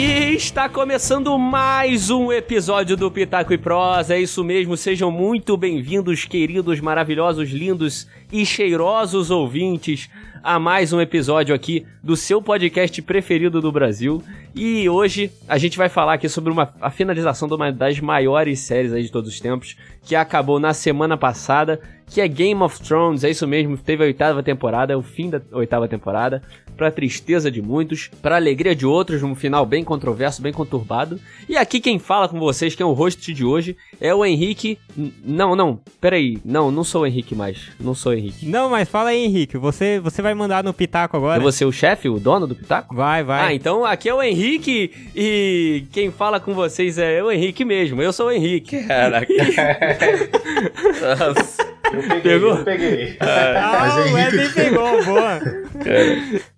E está começando mais um episódio do Pitaco e Prosa. É isso mesmo, sejam muito bem-vindos, queridos, maravilhosos, lindos e cheirosos ouvintes, a mais um episódio aqui do seu podcast preferido do Brasil. E hoje a gente vai falar aqui sobre uma, a finalização de uma das maiores séries aí de todos os tempos, que acabou na semana passada, que é Game of Thrones. É isso mesmo, teve a oitava temporada, é o fim da oitava temporada para tristeza de muitos, para alegria de outros, num final bem controverso, bem conturbado. E aqui quem fala com vocês, que é o host de hoje, é o Henrique. N não, não, peraí, não, não sou o Henrique mais, não sou o Henrique. Não, mas fala aí, Henrique, você, você vai mandar no Pitaco agora? Eu vou ser o chefe, o dono do Pitaco? Vai, vai. Ah, então aqui é o Henrique e quem fala com vocês é o Henrique mesmo, eu sou o Henrique. Caraca. Nossa. Eu peguei, Pegou? Eu peguei. Ah, o Wesley pegou, boa.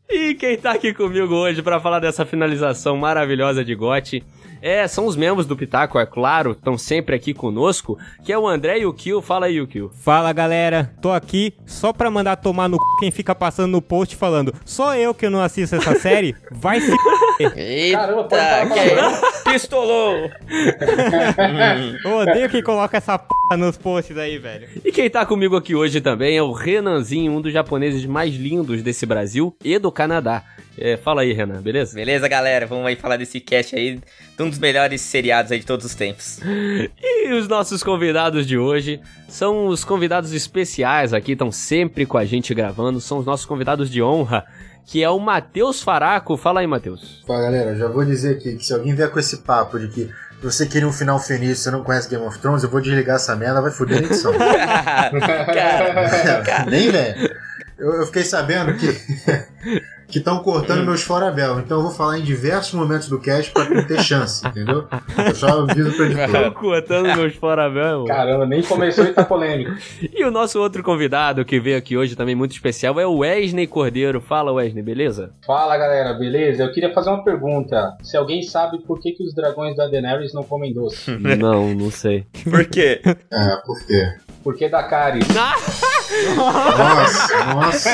E quem tá aqui comigo hoje para falar dessa finalização maravilhosa de Gotti é, são os membros do Pitaco, é claro, estão sempre aqui conosco, que é o André e o Kill. Fala aí, o Kill. Fala, galera. Tô aqui só pra mandar tomar no c... quem fica passando no post falando só eu que não assisto essa série, vai se Eita, Caramba, que é? Pistolou! eu odeio quem coloca essa p nos posts aí, velho. E quem tá comigo aqui hoje também é o Renanzinho, um dos japoneses mais lindos desse Brasil e do Canadá. É, fala aí, Renan, beleza? Beleza, galera? Vamos aí falar desse cast aí, de um dos melhores seriados aí de todos os tempos. E os nossos convidados de hoje são os convidados especiais aqui, estão sempre com a gente gravando, são os nossos convidados de honra, que é o Matheus Faraco. Fala aí, Matheus. Fala, galera, já vou dizer aqui que se alguém vier com esse papo de que você queria um final feliz e você não conhece Game of Thrones, eu vou desligar essa merda, vai foder a edição. cara, cara. Nem, velho. Eu, eu, fiquei sabendo que que estão cortando hum. meus Forabel. Então eu vou falar em diversos momentos do cast pra ter chance, entendeu? Eu só aviso pra editor. Estão cortando meus Forabel. Caramba, nem começou e tá polêmico. E o nosso outro convidado que veio aqui hoje também muito especial é o Wesley Cordeiro. Fala, Wesley, beleza? Fala, galera, beleza? Eu queria fazer uma pergunta. Se alguém sabe por que, que os dragões da Daenerys não comem doce? não, não sei. Por quê? É, por quê? Porque da cárie. nossa, nossa.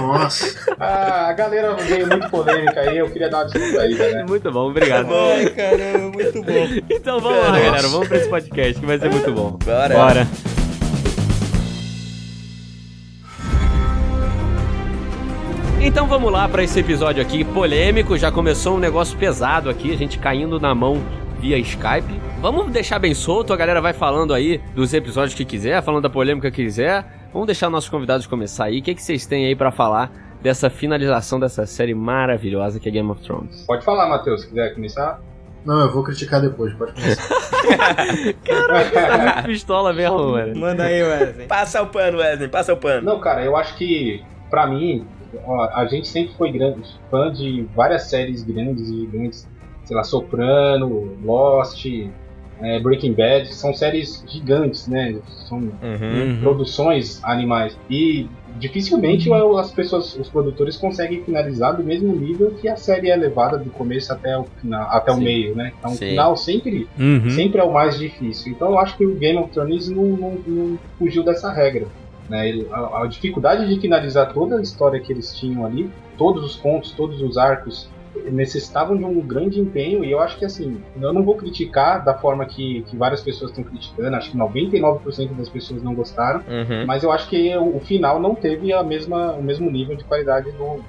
nossa. Ah, a galera veio muito polêmica aí, eu queria dar uma descontraída, né? Muito bom, obrigado. Ai, caramba, muito bom. Então vamos lá, galera, vamos pra esse podcast que vai ser muito bom. Bora. Bora. Então vamos lá para esse episódio aqui polêmico. Já começou um negócio pesado aqui, a gente caindo na mão via Skype. Vamos deixar bem solto, a galera vai falando aí dos episódios que quiser, falando da polêmica que quiser. Vamos deixar nossos convidados começar aí. O que, que vocês têm aí para falar dessa finalização dessa série maravilhosa que é Game of Thrones? Pode falar, Matheus, se quiser começar. Não, eu vou criticar depois, pode começar. Caraca, tá muito pistola mesmo, mano. Manda aí, Wesley. Passa o pano, Wesley, passa o pano. Não, cara, eu acho que, pra mim, ó, a gente sempre foi grande, fã de várias séries grandes e gigantes sei lá, Soprano, Lost, é, Breaking Bad, são séries gigantes, né? São uhum. produções animais. E dificilmente as pessoas, os produtores conseguem finalizar do mesmo nível que a série é levada do começo até o final, até Sim. o meio, né? Então Sim. o final sempre, uhum. sempre é o mais difícil. Então eu acho que o Game of Thrones não, não, não fugiu dessa regra. Né? A, a dificuldade de finalizar toda a história que eles tinham ali, todos os contos, todos os arcos necessitavam de um grande empenho e eu acho que assim, eu não vou criticar da forma que, que várias pessoas estão criticando, acho que 99% das pessoas não gostaram, uhum. mas eu acho que o, o, final não teve a mesma, o mesmo nível de qualidade do,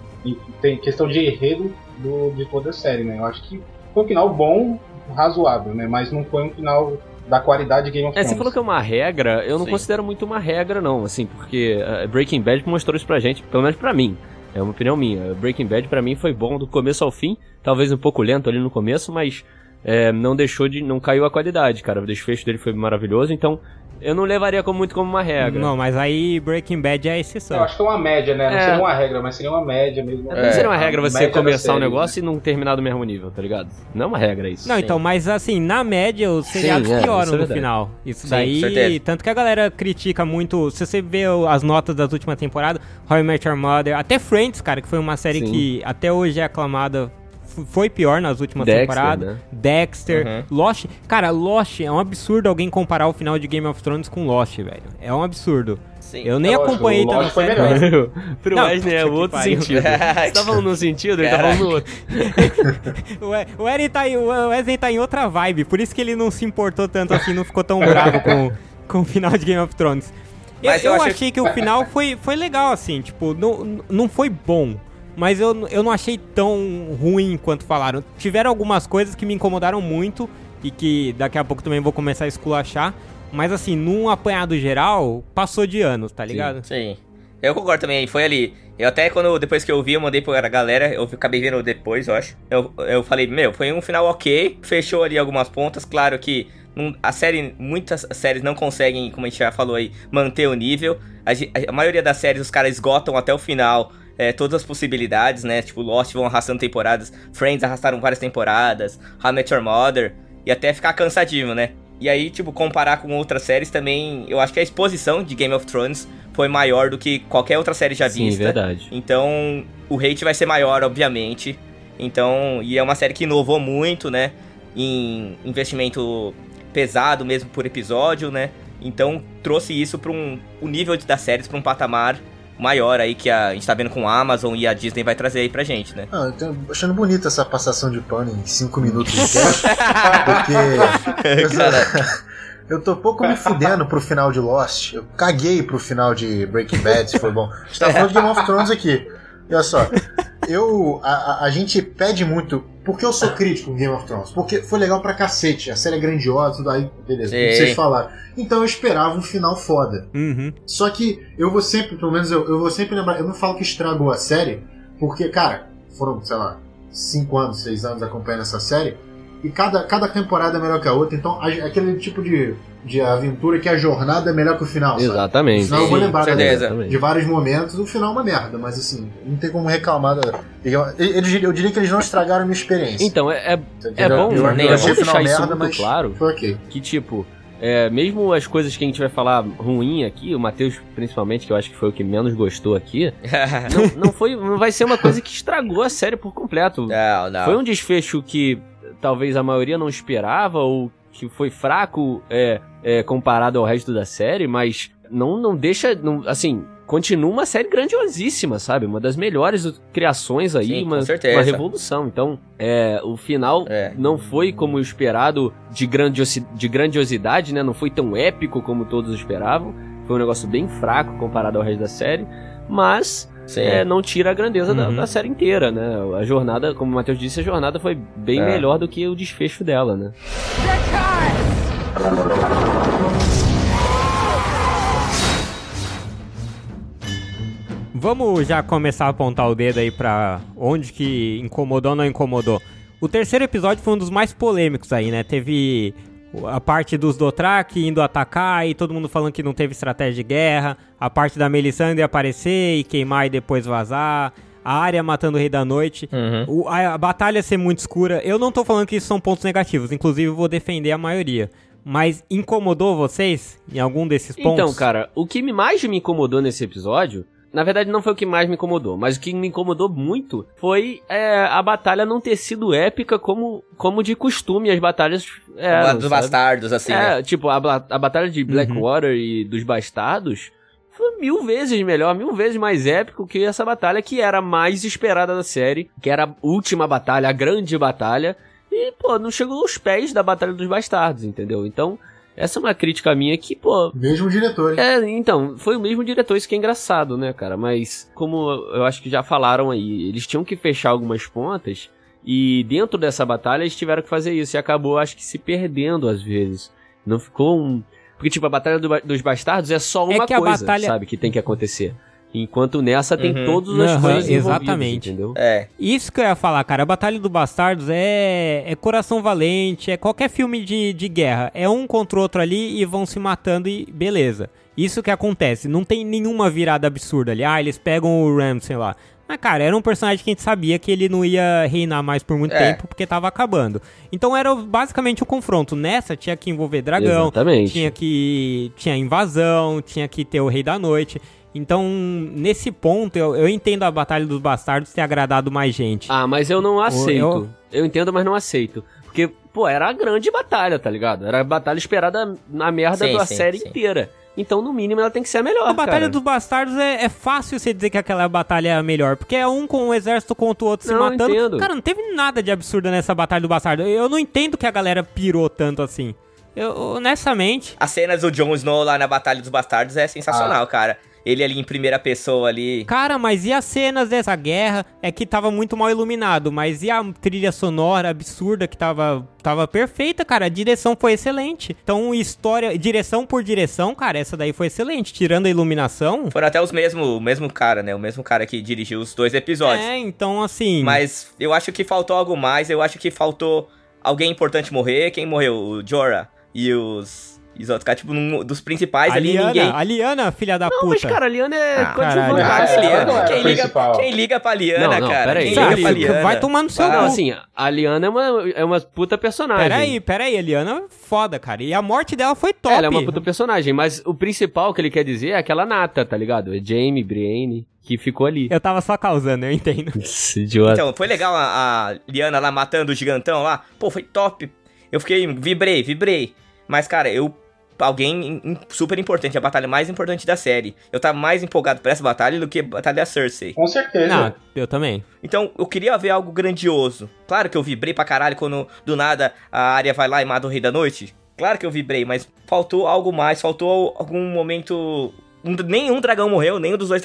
tem questão de enredo do, de toda a série, né? Eu acho que foi um final bom, razoável, né? Mas não foi um final da qualidade de Game of Thrones. É, você falou que é uma regra, eu não Sim. considero muito uma regra não, assim, porque uh, Breaking Bad mostrou isso pra gente, pelo menos pra mim. É uma opinião minha. Breaking Bad para mim foi bom do começo ao fim, talvez um pouco lento ali no começo, mas é, não deixou de. não caiu a qualidade, cara. O desfecho dele foi maravilhoso, então eu não levaria como, muito como uma regra. Não, mas aí Breaking Bad é a exceção. Eu acho que é uma média, né? Não é. seria uma regra, mas seria uma média mesmo. É, não seria uma regra você começar um negócio né? e não terminar do mesmo nível, tá ligado? Não é uma regra isso. Não, Sim. então, mas assim, na média os seriados Sim, é, pioram é, no final. Isso Sim, daí, tanto que a galera critica muito, se você vê as notas das últimas temporadas, How I Met Your Mother, até Friends, cara, que foi uma série Sim. que até hoje é aclamada foi pior nas últimas Dexter, temporadas. Né? Dexter, uhum. Lost. Cara, Lost é um absurdo alguém comparar o final de Game of Thrones com Lost, velho. É um absurdo. Sim. Eu nem acompanhei tanto. Foi melhor. Pro não, Wesley é outro sentido. Você tá falando num sentido, ele tá falando no outro. o, Wesley tá em, o Wesley tá em outra vibe, por isso que ele não se importou tanto assim, não ficou tão bravo com, com o final de Game of Thrones. Mas eu, eu achei que... que o final foi, foi legal, assim, tipo, não, não foi bom. Mas eu, eu não achei tão ruim quanto falaram. Tiveram algumas coisas que me incomodaram muito e que daqui a pouco também vou começar a esculachar. Mas assim, num apanhado geral, passou de anos, tá ligado? Sim. sim. Eu concordo também, foi ali. Eu até quando, depois que eu vi, eu mandei pra galera, eu acabei vendo depois, eu acho. Eu, eu falei, meu, foi um final ok, fechou ali algumas pontas, claro que a série, muitas séries não conseguem, como a gente já falou aí, manter o nível. A, a maioria das séries os caras esgotam até o final é, todas as possibilidades, né? Tipo, Lost vão arrastando temporadas, Friends arrastaram várias temporadas, How I Met Your Mother, e até ficar cansativo, né? E aí, tipo, comparar com outras séries também, eu acho que a exposição de Game of Thrones foi maior do que qualquer outra série já Sim, vista. verdade. Então, o hate vai ser maior, obviamente. Então, e é uma série que inovou muito, né? Em investimento pesado mesmo por episódio, né? Então, trouxe isso para um o nível das séries para um patamar maior aí que a, gente tá vendo com a Amazon e a Disney vai trazer aí pra gente, né? Ah, eu tô achando bonita essa passação de pano em 5 minutos de teste, porque... Eu tô pouco me fudendo pro final de Lost. Eu caguei pro final de Breaking Bad, se foi bom. A gente tá falando de Game of Thrones aqui. E olha só, eu, a, a, gente pede muito. Porque eu sou crítico com Game of Thrones? Porque foi legal pra cacete. A série é grandiosa, tudo aí, beleza. Não vocês falaram. Então eu esperava um final foda. Uhum. Só que eu vou sempre, pelo menos eu, eu vou sempre lembrar. Eu não falo que estragou a série, porque, cara, foram, sei lá, 5 anos, 6 anos acompanhando essa série. E cada, cada temporada é melhor que a outra. Então, aquele tipo de de aventura que a jornada é melhor que o final. Sabe? Exatamente. Senão eu vou lembrar de, de vários momentos, o final é uma merda, mas assim, não tem como reclamar. Da... Eu, diria que eles não estragaram a minha experiência. Então, é, é, é bom, eu, eu, eu achei deixar isso merda, muito claro. Foi okay. Que tipo. É, mesmo as coisas que a gente vai falar ruim aqui, o Matheus principalmente, que eu acho que foi o que menos gostou aqui, não, não, foi, não vai ser uma coisa que estragou a série por completo. Não, não. Foi um desfecho que talvez a maioria não esperava ou que foi fraco é, é, comparado ao resto da série, mas não, não deixa. Não, assim, continua uma série grandiosíssima, sabe? Uma das melhores criações aí, Sim, uma, uma revolução. Então, é, o final é. não foi como esperado de, grandiosi de grandiosidade, né? Não foi tão épico como todos esperavam. Foi um negócio bem fraco comparado ao resto da série. Mas é, não tira a grandeza uhum. da, da, série inteira, né? A jornada, como o Matheus disse, a jornada foi bem é. melhor do que o desfecho dela, né? Vamos já começar a apontar o dedo aí pra onde que incomodou ou não incomodou. O terceiro episódio foi um dos mais polêmicos aí, né? Teve a parte dos Dothraki indo atacar e todo mundo falando que não teve estratégia de guerra, a parte da Melisandre aparecer e queimar e depois vazar, a área matando o Rei da Noite, uhum. o, a, a, batalha ser muito escura. Eu não tô falando que isso são pontos negativos, inclusive eu vou defender a maioria. Mas incomodou vocês em algum desses pontos? Então, cara, o que mais me incomodou nesse episódio na verdade, não foi o que mais me incomodou, mas o que me incomodou muito foi é, a batalha não ter sido épica como, como de costume as batalhas eram. Dos bastardos, assim. É, né? tipo, a, a batalha de Blackwater uhum. e dos bastardos foi mil vezes melhor, mil vezes mais épico que essa batalha que era a mais esperada da série, que era a última batalha, a grande batalha. E, pô, não chegou aos pés da Batalha dos Bastardos, entendeu? Então, essa é uma crítica minha que, pô. Mesmo diretor. É, então, foi o mesmo diretor, isso que é engraçado, né, cara? Mas, como eu acho que já falaram aí, eles tinham que fechar algumas pontas. E dentro dessa batalha eles tiveram que fazer isso. E acabou, acho que, se perdendo às vezes. Não ficou um. Porque, tipo, a Batalha do, dos Bastardos é só é uma é coisa, batalha... sabe, que tem que acontecer. Enquanto nessa tem uhum. todas as uhum, coisas Exatamente. Entendeu? É. Isso que eu ia falar, cara. A Batalha do Bastardos é, é coração valente, é qualquer filme de, de guerra. É um contra o outro ali e vão se matando e beleza. Isso que acontece. Não tem nenhuma virada absurda ali. Ah, eles pegam o Ramsay lá. Mas, cara, era um personagem que a gente sabia que ele não ia reinar mais por muito é. tempo, porque tava acabando. Então era basicamente o confronto. Nessa tinha que envolver dragão, Exatamente. tinha que. tinha invasão, tinha que ter o Rei da Noite. Então, nesse ponto, eu, eu entendo a Batalha dos Bastardos ter agradado mais gente. Ah, mas eu não aceito. eu- Eu... entendo, mas não aceito. Porque, pô, era a grande batalha, tá ligado? Era a batalha esperada na merda Sim, da sim, série sim. inteira. Então, no mínimo, ela tem que ser a melhor. A Batalha cara. dos Bastardos é, é fácil você dizer que aquela batalha é a melhor, porque é um com o exército contra o outro se Não, matando. entendo. Cara, não teve nada de absurdo nessa Batalha do Bastardo. Eu não entendo que a galera pirou tanto assim. Eu, honestamente. As cenas do Jon Snow lá na Batalha dos Bastardos é sensacional, cara. Ele ali em primeira pessoa ali. Cara, mas e as cenas dessa guerra? É que tava muito mal iluminado, mas e a trilha sonora absurda que tava, tava perfeita, cara? A direção foi excelente. Então, história, direção por direção, cara, essa daí foi excelente. Tirando a iluminação. Foram até os mesmo, o mesmo cara, né? O mesmo cara que dirigiu os dois episódios. É, então assim. Mas eu acho que faltou algo mais. Eu acho que faltou alguém importante morrer. Quem morreu? O Jorah e os. E os outros caras, tipo, num- dos principais a ali, Liana, ninguém. a Liana, filha da Não, puta. mas, cara, a Liana é Ah, coadjuvante. Ah, Liana, não era quem, liga, principal. quem liga pra Liana, Não, não, cara? peraí. Quem liga pra Liana? vai tomar no seu Não, assim, a Liana é uma, é uma puta personagem. Peraí, peraí, a Liana é foda, cara. E a morte dela foi top. Ela é uma puta personagem, mas o principal que ele quer dizer é aquela nata, tá ligado? É Jamie, Brienne, que ficou ali. Eu tava só causando, eu entendo. Idiota. Então, foi legal a, a Liana lá matando o gigantão lá. Pô, foi top. Eu fiquei, vibrei, vibrei. Mas, cara, eu. Alguém super importante, a batalha mais importante da série. Eu tava mais empolgado pra essa batalha do que a batalha da Cersei. Com certeza. Não, eu também. Então, eu queria ver algo grandioso. Claro que eu vibrei pra caralho quando do nada a área vai lá e mata o Rei da Noite. Claro que eu vibrei, mas faltou algo mais, faltou algum momento. um- nenhum dragão morreu, nenhum dos dois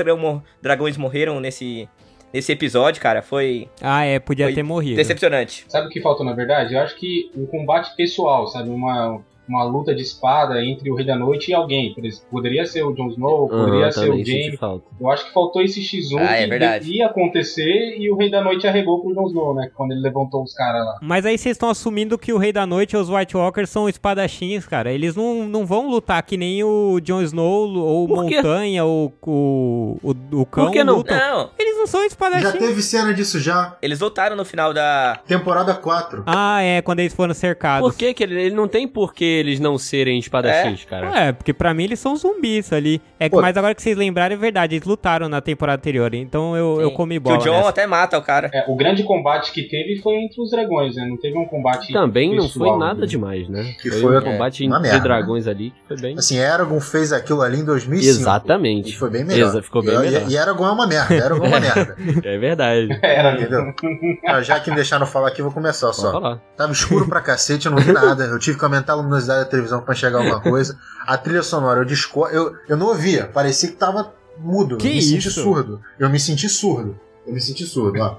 dragões morreram nesse, nesse episódio, cara. Foi Ah, é, podia Foi ter morrido. decepcionante. Sabe o que faltou na verdade? Eu acho que um combate pessoal, sabe? Uma, uma luta de espada entre o Rei da Noite e alguém. Por exemplo, poderia ser o Jon Snow, poderia Aham, ser o senti Jaime. Eu acho que faltou esse X1 Ah, é que verdade. ia acontecer e o Rei da Noite arregou pro Jon Snow, né? Quando ele levantou os caras lá. Mas aí vocês estão assumindo que o Rei da Noite e os White Walkers são espadachins, cara. Eles não, não vão lutar que nem o Jon Snow ou quê? Montanha ou o, o, o cão Por que não? lutam. Não, Eles não são Já espadachins. teve cena disso já. eles lutaram no final da. Temporada 4. Ah, é, quando eles foram cercados. Por que que ele, ele não tem por que eles não serem espadachins, cara? É, porque pra mim eles são zumbis ali. É que, Pô. mas agora que vocês lembrarem, é verdade, eles lutaram na temporada anterior, então eu, eu comi Que bola o John nessa. até mata o cara. É, o grande combate que teve foi entre os dragões, né? Não teve um combate. Também não foi nada né? demais, né? Que foi um combate de merda, dragões ali que foi bem... Assim, Eragon fez aquilo ali em 2005. Exatamente. E foi bem melhor. Exa- ficou bem e, melhor. E, e Eragon é uma merda. Eragon é uma merda. É verdade. Era, né? Entendeu? Ah, já que me deixaram falar aqui, vou começar Pode só. falar. Tava escuro pra cacete, eu não vi nada. Eu tive que aumentar a luminosidade da televisão pra enxergar alguma coisa. A trilha sonora, eu disco... eu, eu não ouvia, parecia que tava mudo. Que eu me senti isso? surdo. Eu me senti surdo. Eu me senti surdo, ó.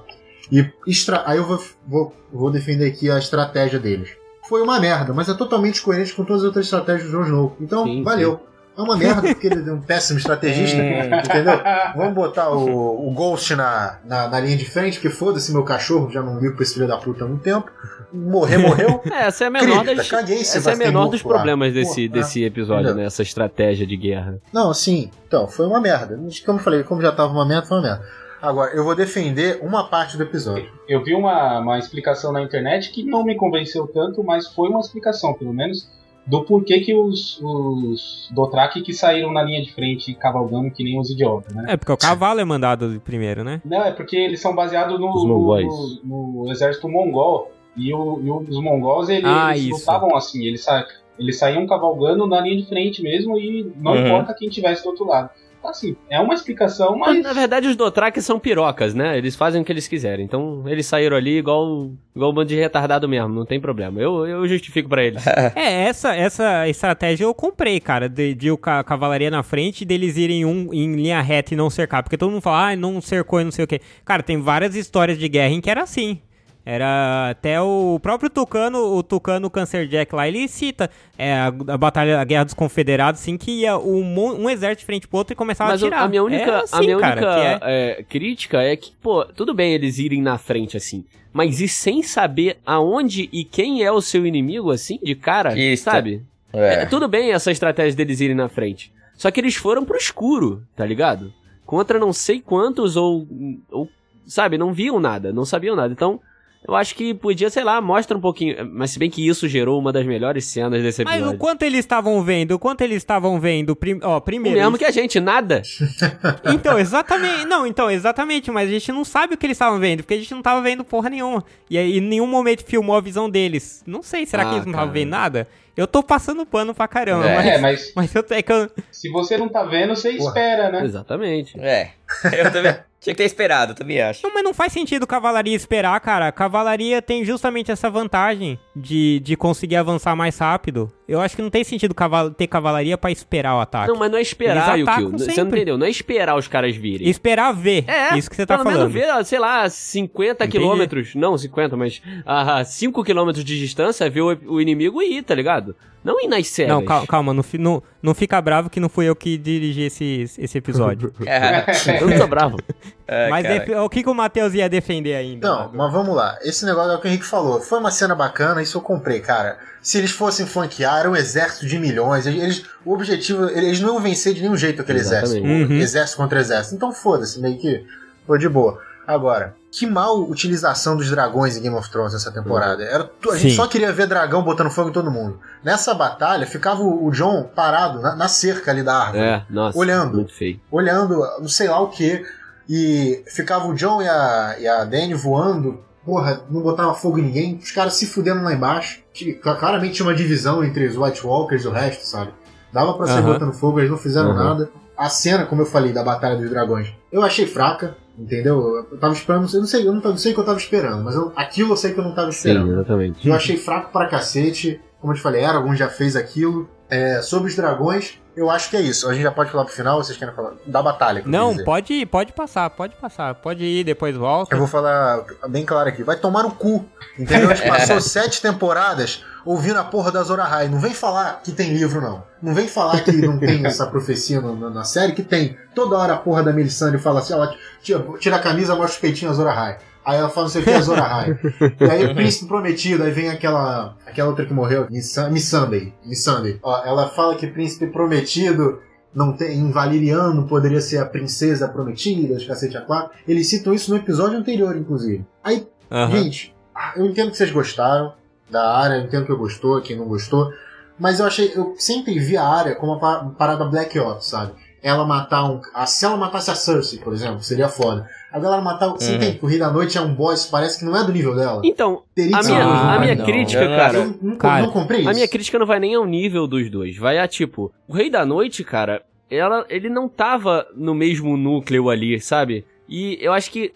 E extra... aí eu vou, vou, vou defender aqui a estratégia deles. Foi uma merda, mas é totalmente coerente com todas as outras estratégias do Jon Snow. Então, Sim, valeu. É uma merda porque ele é um péssimo estrategista, entendeu? Vamos botar o, o Ghost na, na, na linha de frente, porque foda-se meu cachorro, já não ligo pra esse filho da puta há muito tempo. Morrer, morreu. É, essa é a menor Cripta, das... caguei Essa é a menor dos problemas desse, Porra, desse episódio, entendeu? né? Essa estratégia de guerra. Não, sim. Então, foi uma merda. Como eu falei, como já tava uma merda, foi uma merda. Agora, eu vou defender uma parte do episódio. Eu vi uma, uma explicação na internet que não me convenceu tanto, mas foi uma explicação, pelo menos, do porquê que os, os Dothraki que saíram na linha de frente cavalgando que nem os idiotas, né? É, porque o cavalo é mandado primeiro, né? Não, é porque eles são baseados no, mongóis. no, no exército mongol. E, o, e os mongols, eles, Ah, eles lutavam assim, eles, sa eles saíam cavalgando na linha de frente mesmo e não Uhum. importa quem tivesse do outro lado. Assim, é uma explicação, mas... Na verdade, os Dothraki são pirocas, né? Eles fazem o que eles quiserem. Então, eles saíram ali igual, igual um bando de retardado mesmo, não tem problema. Eu, eu justifico pra eles. É, essa, essa estratégia eu comprei, cara, de, de o ca- cavalaria na frente e deles irem um em linha reta e não cercar. Porque todo mundo fala, ah, não cercou e não sei o quê. Cara, tem várias histórias de guerra em que era assim. Era até o próprio Tucano, o Tucano Cancer Jack lá, ele cita é, a, a batalha, a Guerra dos Confederados, assim, que ia um, um exército de frente pro outro e começava Mas a tirar. a minha única, É assim, a minha cara, única que é- é, crítica é que, pô, tudo bem eles irem na frente assim, mas e sem saber aonde e quem é o seu inimigo, assim, de cara, Isso. sabe? É, tudo bem essa estratégia deles irem na frente. Só que eles foram pro escuro, tá ligado? Contra não sei quantos ou, ou sabe, não viam nada, não sabiam nada. Então, Eu acho que podia, sei lá, mostra um pouquinho. Mas se bem que isso gerou uma das melhores cenas desse Mas episódio. o quanto eles estavam vendo? O quanto eles estavam vendo? Prim... Ó, O primeiro. mesmo que a gente, nada. Então, exatamente. Não, então, exatamente, mas a gente não sabe o que eles estavam vendo, porque a gente não tava vendo porra nenhuma. E aí, em nenhum momento filmou a visão deles. Não sei, será que Ah, eles não estavam vendo nada? Eu tô passando pano pra caramba, É, mas, mas mas eu, é que eu, se você não tá vendo, você Porra. espera, né? Exatamente. É. Eu também. Tinha que ter esperado, também acho. Não, mas não faz sentido cavalaria esperar, cara. Cavalaria tem justamente essa vantagem de, de conseguir avançar mais rápido. Eu acho que não tem sentido caval ter cavalaria pra esperar o ataque. Não, mas não é esperar, Yukio. Você não entendeu? Não é esperar os caras virem. Esperar ver. É, Isso que você tá pelo falando. menos ver, sei lá, 50 Entendi. quilômetros. Não, 50, mas a 5 quilômetros de distância, ver o, o inimigo e ir, tá ligado? Não ir nas cegas. Não, calma, calma não, não, não fica bravo que não fui eu que dirigi esse, esse episódio. É, Eu não tô bravo. é, mas o que, que o Matheus ia defender ainda? Não, mas vamos lá. Esse negócio é o que o Henrique falou. Foi uma cena bacana, isso eu comprei, cara. Se eles fossem flanquear, era um exército de milhões. Eles, o objetivo, eles não iam vencer de nenhum jeito aquele Exatamente. exército. Uhum. Exército contra exército. Então foda-se, meio que foi de boa. Agora, que mal utilização dos dragões em Game of Thrones essa temporada. Era, a gente Sim. só queria ver dragão botando fogo em todo mundo. Nessa batalha, ficava o, o John parado na, na cerca ali da árvore É, nossa. Olhando. Muito feio. olhando não sei lá o que, e ficava o John e a, e a Dany voando, porra, não botava fogo em ninguém, os caras se fudendo lá embaixo. Claramente tinha uma divisão entre os White Walkers e o resto, sabe? Dava pra sair Aham. botando fogo, eles não fizeram Aham. nada. A cena, como eu falei, da Batalha dos Dragões, eu achei fraca, entendeu? Eu tava esperando, eu não sei, eu não, não sei o que eu tava esperando, mas eu- aquilo eu sei que eu não tava esperando. Sim, exatamente. Eu achei fraco pra cacete. Como eu te falei, Aragorn já fez aquilo. É, sobre os dragões, eu acho que é isso. A gente já pode falar pro final, vocês querem falar? Da batalha. Não, pode, pode passar, pode passar. Pode ir, depois volta. Eu vou falar bem claro aqui. Vai tomar no cu. Entendeu? A gente passou sete temporadas ouvindo a porra da Zora High. Não vem falar que tem livro, não. Não vem falar que não tem essa profecia no- na, na série, que tem. Toda hora a porra da Melisandre fala assim, ela tira, tira a camisa, mostra os peitinhos da Zora High. Aí ela fala não sei o que é Zora High. e aí o príncipe prometido, aí vem aquela aquela outra que morreu, Missandei. Missandei. Ó, ela fala que príncipe prometido não tem, em Valiriano poderia ser a princesa prometida, os cacete a quatro. Eles citam isso no episódio anterior, inclusive. Aí Aham. Gente, eu entendo que vocês gostaram da área, eu entendo que eu gostou, quem não gostou, mas eu achei, eu sempre vi a área como uma parada Black Ops, sabe? Ela matar um. a- se ela matasse a Cersei, por exemplo, seria foda. Agora ela matar. Você Uhum. entende que o Rei da Noite é um boss, parece que não é do nível dela. Então, Teria a que ser minha, nível a minha não. crítica, cara. Eu não, Cara, não comprei isso. A minha crítica não vai nem ao nível dos dois. Vai a tipo, o Rei da Noite, cara, ela, ele não tava no mesmo núcleo ali, sabe? E eu acho que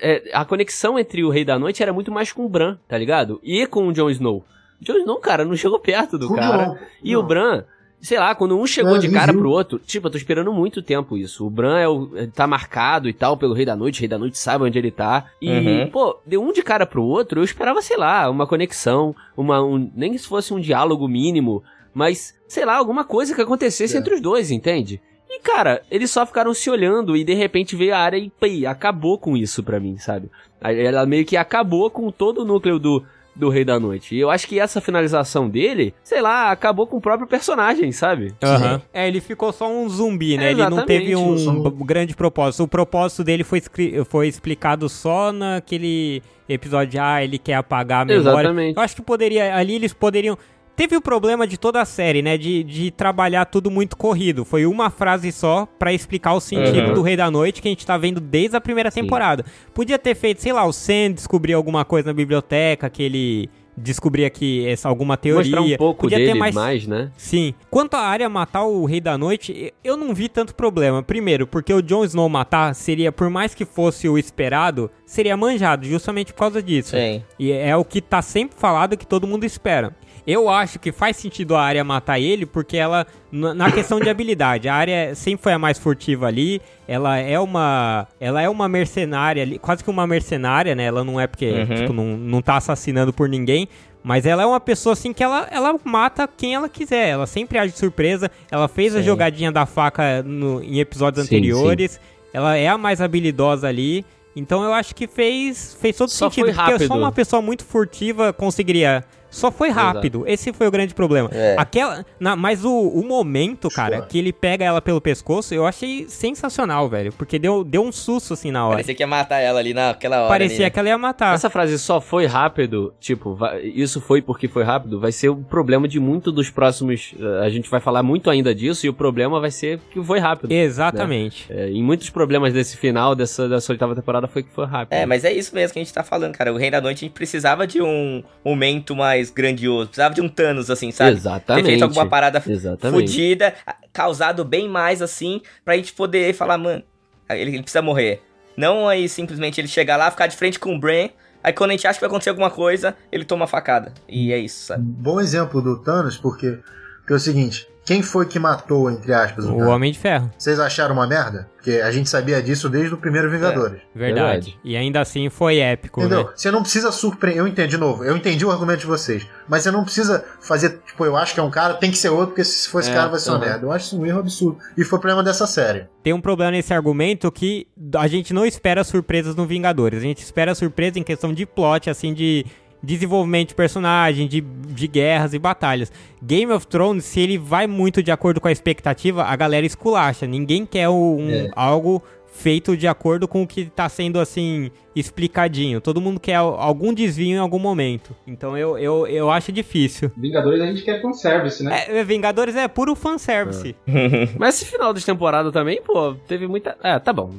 é, a conexão entre o Rei da Noite era muito mais com o Bran, tá ligado? E com o Jon Snow. O Jon Snow, cara, não chegou perto do cara. E não. o Bran, sei lá, quando um chegou Não, de cara viu. pro outro, tipo, eu tô esperando muito tempo isso. O Bran é o, é, tá marcado e tal pelo Rei da Noite, o Rei da Noite sabe onde ele tá. E, Uhum. pô, deu um de cara pro outro, eu esperava, sei lá, uma conexão, uma, um, nem que se fosse um diálogo mínimo, mas, sei lá, alguma coisa que acontecesse É. entre os dois, entende? E, cara, eles só ficaram se olhando e de repente veio a área e, pei, acabou com isso pra mim, sabe? Ela meio que acabou com todo o núcleo do, do Rei da Noite. E eu acho que essa finalização dele, sei lá, acabou com o próprio personagem, sabe? Aham. É, ele ficou só um zumbi, né? ele não teve um um- grande propósito. O propósito dele foi, foi explicado só naquele episódio de, ah, ele quer apagar a memória. Exatamente. Eu acho que poderia, ali eles poderiam... Teve o problema de toda a série, né? De, de trabalhar tudo muito corrido. Foi uma frase só pra explicar o sentido Uhum. do Rei da Noite que a gente tá vendo desde a primeira Sim. temporada. Podia ter feito, sei lá, o Sam descobrir alguma coisa na biblioteca, que ele descobria que essa alguma teoria. Mostrar um pouco Podia dele ter mais mais, né? Sim. Quanto à área matar o Rei da Noite, eu não vi tanto problema. Primeiro, porque o Jon Snow matar seria, por mais que fosse o esperado, seria manjado, justamente por causa disso. Sim. E é o que tá sempre falado que todo mundo espera. Eu acho que faz sentido a área matar ele, porque ela, na questão de habilidade, a área sempre foi a mais furtiva ali. Ela é uma. Ela é uma mercenária ali, quase que uma mercenária, né? Ela não é porque, Uhum. tipo, não, não tá assassinando por ninguém. Mas ela é uma pessoa assim que ela, ela mata quem ela quiser. Ela sempre age de surpresa. Ela fez a Sim. jogadinha da faca no- em episódios Sim, anteriores. Ela é a mais habilidosa ali. Então eu acho que fez, fez todo Só sentido. foi Porque rápido. só uma pessoa muito furtiva conseguiria Só foi rápido. Esse foi o grande problema. É. Aquela, na- mas o, o momento, cara, Sure. que ele pega ela pelo pescoço, eu achei sensacional, velho. Porque deu, deu um susto assim na hora. Parecia que ia matar ela ali naquela hora. Parecia ali. que ela ia matar. Essa frase só foi rápido, tipo, vai- isso foi porque foi rápido, vai ser o problema de muito dos próximos. eh, A gente vai falar muito ainda disso e o problema vai ser que foi rápido. Exatamente. É, em muitos problemas desse final, dessa, dessa oitava temporada, foi que foi rápido. É, mas é isso mesmo que a gente tá falando, cara. O Rei da Noite a gente precisava de um momento mais grandioso. Precisava de um Thanos, assim, sabe? Exatamente. Ter feito alguma parada Exatamente. fodida, causado bem mais, assim, pra gente poder falar, mano, ele, ele precisa morrer. Não aí simplesmente ele chegar lá, ficar de frente com o Bran, aí quando a gente acha que vai acontecer alguma coisa, ele toma uma facada. E é isso, sabe? Bom exemplo do Thanos, porque, porque é o seguinte: quem foi que matou, entre aspas, o O? Homem de Ferro. Vocês acharam uma merda? Porque a gente sabia disso desde o primeiro Vingadores. Verdade. Verdade. E ainda assim foi épico, Entendeu? né? Você não precisa surpreender. Eu entendi de novo. Eu entendi o argumento de vocês. Mas você não precisa fazer, tipo, eu acho que é um cara, tem que ser outro, porque se for esse É, cara vai ser uma merda. Eu acho isso um erro absurdo. E foi o problema dessa série. Tem um problema nesse argumento que a gente não espera surpresas no Vingadores. A gente espera surpresa em questão de plot, assim, de desenvolvimento de personagem, de, de guerras e batalhas. Game of Thrones, se ele vai muito de acordo com a expectativa, a galera esculacha. Ninguém quer um, É. algo feito de acordo com o que tá sendo, assim, explicadinho. Todo mundo quer al- algum desvio em algum momento. Então eu, eu, eu acho difícil. Vingadores a gente quer fanservice, né? É, Vingadores é puro fanservice. Mas esse final de temporada também, pô, teve muita. É, tá bom.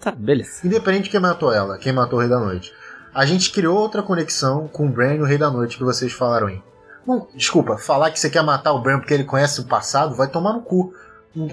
Tá, beleza. Independente de quem matou ela, quem matou o Rei da Noite. A gente criou outra conexão com o Bran e o Rei da Noite que vocês falaram aí. Bom, desculpa, falar que você quer matar o Bran porque ele conhece o passado, vai tomar no cu.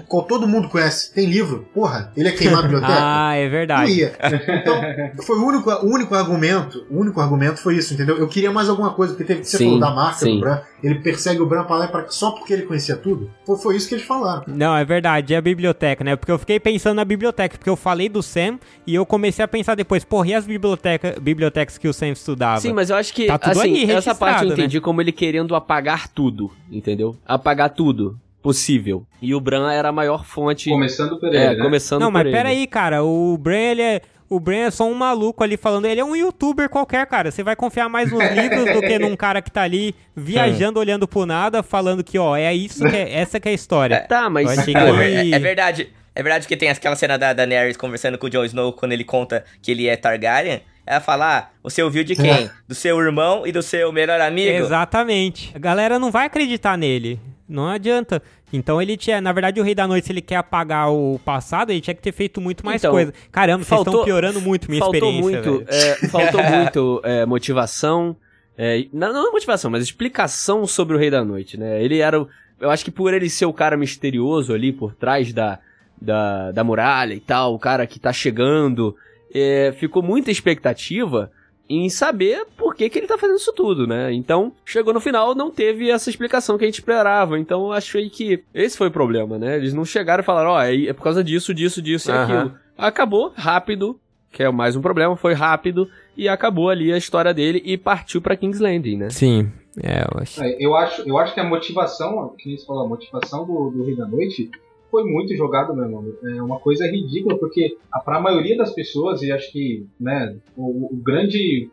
Co- Todo mundo conhece, tem livro. Porra, ele é queimar a biblioteca? Ah, é Não verdade. ia. Então, foi o único, o único argumento. O único argumento foi isso, entendeu? Eu queria mais alguma coisa, porque teve, Sim, falou da marca sim. do Bran, ele persegue o Bran pra lá e pra só porque ele conhecia tudo. Foi, foi isso que eles falaram. Não, é verdade, é a biblioteca, né? Porque eu fiquei pensando na biblioteca, porque eu falei do Sam e eu comecei a pensar depois, porra, e as biblioteca, bibliotecas que o Sam estudava? Sim, mas eu acho que, Tá tudo assim, ali essa parte eu né? entendi como ele querendo apagar tudo, entendeu? Apagar tudo possível. E o Bran era a maior fonte. Começando por é, ele, né? começando Não, por mas ele. pera aí, cara, o Bran, ele é... O Bran é só um maluco ali falando, ele é um youtuber qualquer, cara. Você vai confiar mais nos livros do que num cara que tá ali viajando, olhando pro nada, falando que, ó, é isso que é, essa que é a história. Tá, mas. Que- é, é verdade. É verdade que tem aquela cena da Daenerys conversando com o Jon Snow quando ele conta que ele é Targaryen. Ela fala, ah, você ouviu de quem? Do seu irmão e do seu melhor amigo? Exatamente. A galera não vai acreditar nele. Não adianta. Então ele tinha, na verdade, o Rei da Noite, se ele quer apagar o passado, ele tinha que ter feito muito mais Então, coisa. Caramba, vocês faltou- estão piorando muito minha faltou experiência. muito, é, faltou muito é, motivação. é, não, não motivação, mas explicação sobre o Rei da Noite, né? Ele era. o- Eu acho que por ele ser o cara misterioso ali por trás da, da, da muralha e tal, o cara que tá chegando, é, ficou muita expectativa em saber por que, que ele tá fazendo isso tudo, né? Então, chegou no final, não teve essa explicação que a gente esperava. Então, eu achei que esse foi o problema, né? Eles não chegaram e falaram, ó, é, é por causa disso, disso, disso e Aham. aquilo. Acabou rápido, que é mais um problema, foi rápido e acabou ali a história dele e partiu pra King's Landing, né? Sim, é, eu acho. É, Eu acho, eu acho que a motivação, que nem você falou, a motivação do, do Rei da Noite foi muito jogado, meu irmão. É uma coisa ridícula, porque a, pra maioria das pessoas, e acho que né, o, o grande,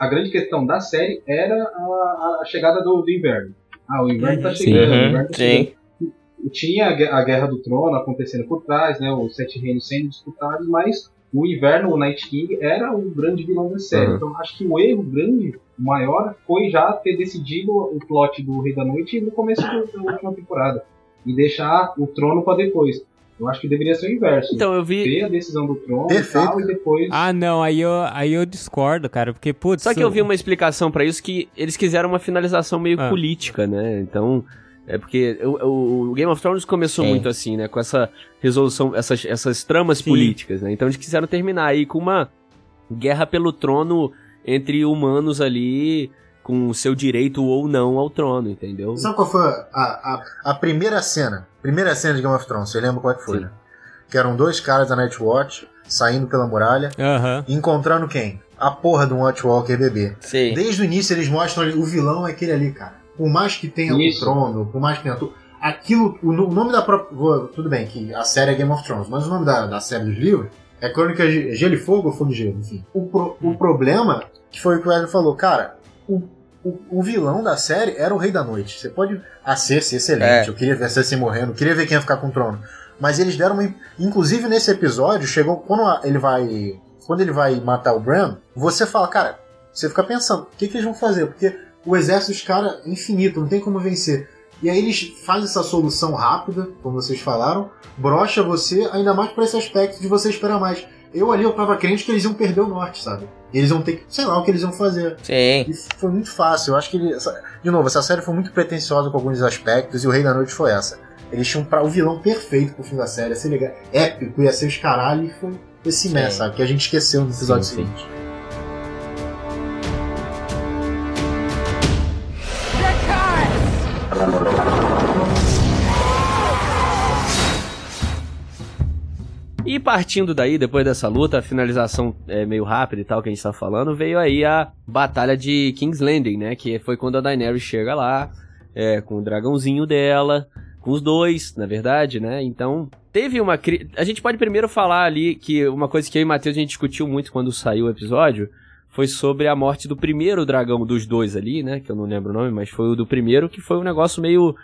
a grande questão da série era a, a chegada do, do inverno. Ah, o inverno tá Uhum, chegando, o Uhum, inverno tá sim. chegando. Tinha a gue- a Guerra do Trono acontecendo por trás, né, os Sete Reinos sendo disputados, mas o inverno, o Night King, era o grande vilão da série. Uhum. Então acho que o erro grande, o maior, foi já ter decidido o plot do Rei da Noite no começo da última temporada. E deixar o trono pra depois. Eu acho que deveria ser o inverso. Então, eu vi. ter a decisão do trono Perfeito. e tal, e depois. Ah, não, aí eu, aí eu discordo, cara, porque, putz... Só que eu vi uma explicação pra isso que eles quiseram uma finalização meio Ah. política, né? Então. É porque o, o- Game of Thrones começou Sim. muito assim, né? Com essa resolução, essas, essas tramas Sim. políticas, né? Então eles quiseram terminar aí com uma guerra pelo trono entre humanos ali, com o seu direito ou não ao trono, entendeu? Sabe qual foi a, a, a primeira cena? Primeira cena de Game of Thrones, você lembra qual é que foi, Sim. né? Que eram dois caras da Nightwatch saindo pela muralha e encontrando quem? A porra de um Watchwalker bebê. Sim. Desde o início eles mostram ali, o vilão é aquele ali, cara. Por mais que tenha Isso. o trono, por mais que tenha tudo. Aquilo, o, no- o nome da própria. Tudo bem, que a série é Game of Thrones, mas o nome da, da série dos livros é Crônica de Gelo e Fogo ou Fogo e Gelo, enfim. O, pro- o problema, que foi o que o Wesley falou, cara, o, o, o vilão da série era o Rei da Noite. Você pode. A Cersei, excelente. É. Eu queria ver a Cersei morrendo, eu queria ver quem ia ficar com o trono. Mas eles deram uma. Inclusive nesse episódio, chegou. Quando ele vai. Quando ele vai matar o Bran, você fala, cara, você fica pensando, o que, que eles vão fazer? Porque o exército dos caras é infinito, não tem como vencer. E aí eles fazem essa solução rápida, como vocês falaram, brocha você, ainda mais por esse aspecto de você esperar mais. Eu ali eu tava crente que eles iam perder o norte, sabe? Eles iam ter que, sei lá, o que eles iam fazer. Sim. E foi muito fácil. Eu acho que ele. De novo, essa série foi muito pretensiosa com alguns aspectos e o Rei da Noite foi essa. Eles tinham pra, o vilão perfeito pro fim da série, ia ser legal, épico, ia ser os caralho e foi esse mess, sabe? Que a gente esqueceu no episódio Sim, sim. E partindo daí, depois dessa luta, a finalização é meio rápida e tal que a gente tá falando, veio aí a batalha de King's Landing, né? Que foi quando a Daenerys chega lá, é, com o dragãozinho dela, com os dois, na verdade, né? Então, teve uma... cri- A gente pode primeiro falar ali que uma coisa que eu e o Matheus a gente discutiu muito quando saiu o episódio foi sobre a morte do primeiro dragão dos dois ali, né? Que eu não lembro o nome, mas foi o do primeiro, que foi um negócio meio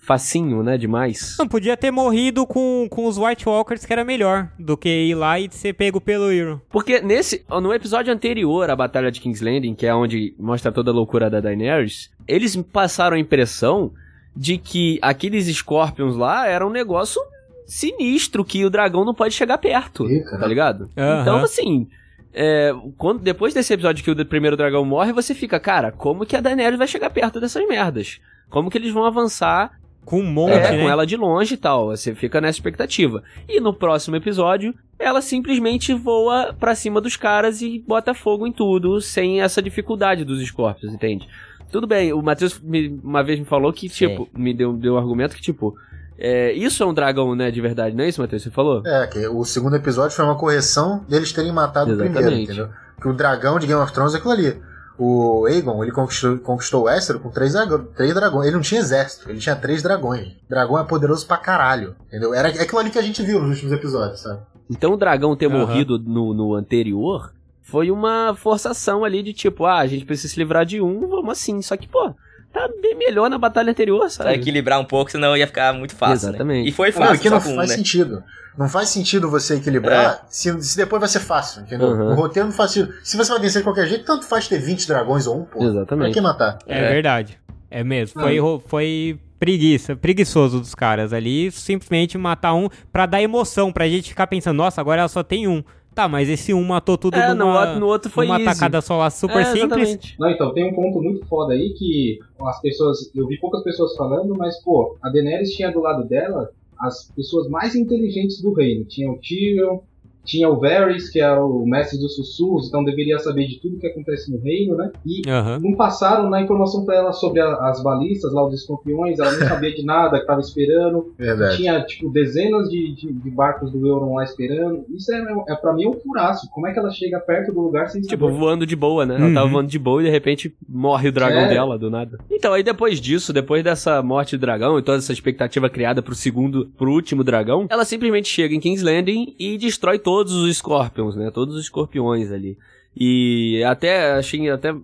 facinho, né? Demais. Não, podia ter morrido com, com os White Walkers, que era melhor do que ir lá e ser pego pelo Euron. Porque nesse, no episódio anterior à Batalha de King's Landing, que é onde mostra toda a loucura da Daenerys, eles passaram a impressão de que aqueles Scorpions lá eram um negócio sinistro, que o dragão não pode chegar perto, cara. tá ligado? Então, assim, é, quando, depois desse episódio que o primeiro dragão morre, você fica, cara, como que a Daenerys vai chegar perto dessas merdas? Como que eles vão avançar Com um monte, é, né? com ela de longe e tal. Você fica nessa expectativa. E no próximo episódio, ela simplesmente voa pra cima dos caras e bota fogo em tudo, sem essa dificuldade dos Scorpions, entende? Tudo bem, o Matheus uma vez me falou que, Sim. tipo, me deu, deu um argumento que, tipo, é, isso é um dragão, né, de verdade, não é isso, Matheus? Você falou? É, que o segundo episódio foi uma correção deles terem matado o primeiro, Exatamente. entendeu? Que o dragão de Game of Thrones é aquilo ali. O Aegon, ele conquistou, conquistou o Westeros com três, três dragões. Ele não tinha exército, ele tinha três dragões. Dragão é poderoso pra caralho, entendeu? Era é aquilo ali que a gente viu nos últimos episódios, sabe? Então o dragão ter Aham. morrido no, no anterior foi uma forçação ali de tipo, ah, a gente precisa se livrar de um, vamos assim. Só que, pô, tá bem melhor na batalha anterior, Pra sabe? equilibrar um pouco, senão ia ficar muito fácil. né? Exatamente. E foi Não, fácil, não com um, faz né? sentido. Não faz sentido você equilibrar se, se depois vai ser fácil, entendeu? Uhum. O roteiro não faz sentido. Se você vai vencer de qualquer jeito, tanto faz ter 20 dragões ou um, pô. Pra Exatamente. que matar? É, É. verdade. É mesmo. Foi, foi preguiça, preguiçoso dos caras ali, simplesmente matar um pra dar emoção, pra gente ficar pensando, nossa, agora ela só tem um. Tá, mas esse um matou tudo É, no numa, outro, no outro foi numa easy. tacada só lá, super É, simples. Não, então, tem um ponto muito foda aí que as pessoas. Eu vi poucas pessoas falando, mas, pô, a Daenerys tinha do lado dela as pessoas mais inteligentes do reino. Tinha o Tyrion, tinha o Varys, que era o mestre dos sussurros, então deveria saber de tudo que acontece no reino, né? E Aham. não passaram na informação pra ela sobre a- as balistas lá, os escorpiões, ela não sabia de nada, que tava esperando. Verdade. Tinha, tipo, dezenas de, de, de barcos do Euron lá esperando. Isso é, é pra mim um furaço. Como é que ela chega perto do lugar sem Tipo, saber? voando de boa, né? Ela Uhum. tava voando de boa e de repente morre o dragão É. dela do nada. Então, aí depois disso, depois dessa morte do dragão e toda essa expectativa criada pro segundo, pro último dragão, ela simplesmente chega em King's Landing e destrói todos os Scorpions, né? Todos os escorpiões ali. E até achei até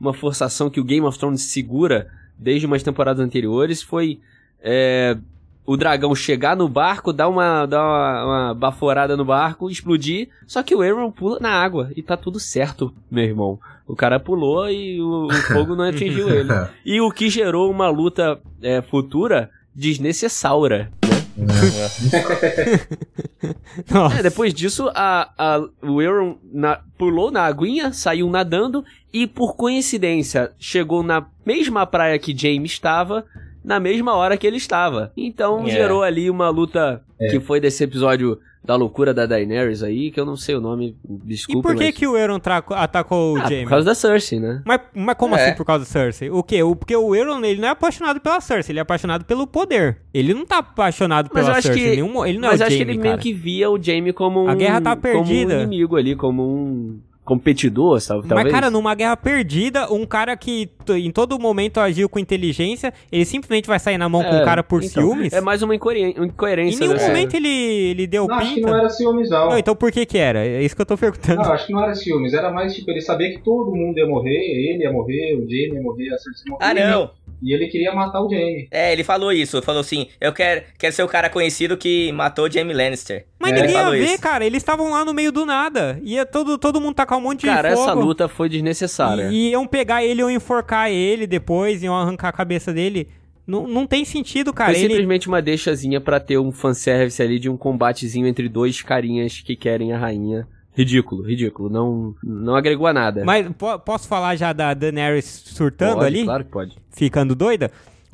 uma forçação que o Game of Thrones segura desde umas temporadas anteriores foi é, o dragão chegar no barco, dar uma, dar uma, uma baforada no barco, explodir, só que o Aaron pula na água e tá tudo certo, meu irmão. O cara pulou e o, o fogo não atingiu ele. E o que gerou uma luta é, futura desnecessária. É, depois disso, a, a, o Aaron na- pulou na aguinha, saiu nadando e, por coincidência, chegou na mesma praia que Jaime estava, na mesma hora que ele estava. Então É. gerou ali uma luta que foi desse episódio da loucura da Daenerys aí, que eu não sei o nome, E desculpa. por que mas... que o Euron traco- atacou o Ah, Jaime? por causa da Cersei, né? Mas, mas como É. assim por causa da Cersei? O quê? O, porque o Euron, ele não é apaixonado pela Cersei, ele é apaixonado pelo poder. Ele não tá apaixonado Mas pela acho Cersei. que- nenhum- ele não Mas é o acho Jaime, que ele cara. meio que via o Jaime como um, A guerra tá como um perdida. inimigo ali, como um competidor, sabe? Talvez. Mas, cara, numa guerra perdida, um cara que em todo momento agiu com inteligência, ele simplesmente vai sair na mão com É, um cara por então, ciúmes? É mais uma incoeren- Em incoerência. nenhum dessa- momento ele, ele deu Não, acho que pinta. não era ciúmes, não. Não, então por que que era? É isso que eu tô perguntando. Não, acho que não era ciúmes. Era mais, tipo, ele sabia que todo mundo ia morrer. Ele ia morrer, o Jamie ia morrer, a Cersei ia morrer. Ah, não. E ele queria matar o Jamie. É, ele falou isso. Falou assim: eu quero, quero ser o cara conhecido que matou Jamie Lannister. Mas É, ninguém ia ver, isso. cara. Eles estavam lá no meio do nada. Ia todo, todo mundo tacar um monte Cara, de fogo. essa luta foi desnecessária. E iam pegar ele, iam enforcar ele depois, iam arrancar a cabeça dele. Não, não tem sentido, cara. Foi Ele, simplesmente uma deixazinha pra ter um fanservice ali de um combatezinho entre dois carinhas que querem a rainha. Ridículo, ridículo. Não, não agregou a nada. Mas po- posso falar já da Daenerys surtando Pode, ali? Claro que pode. Ficando doida?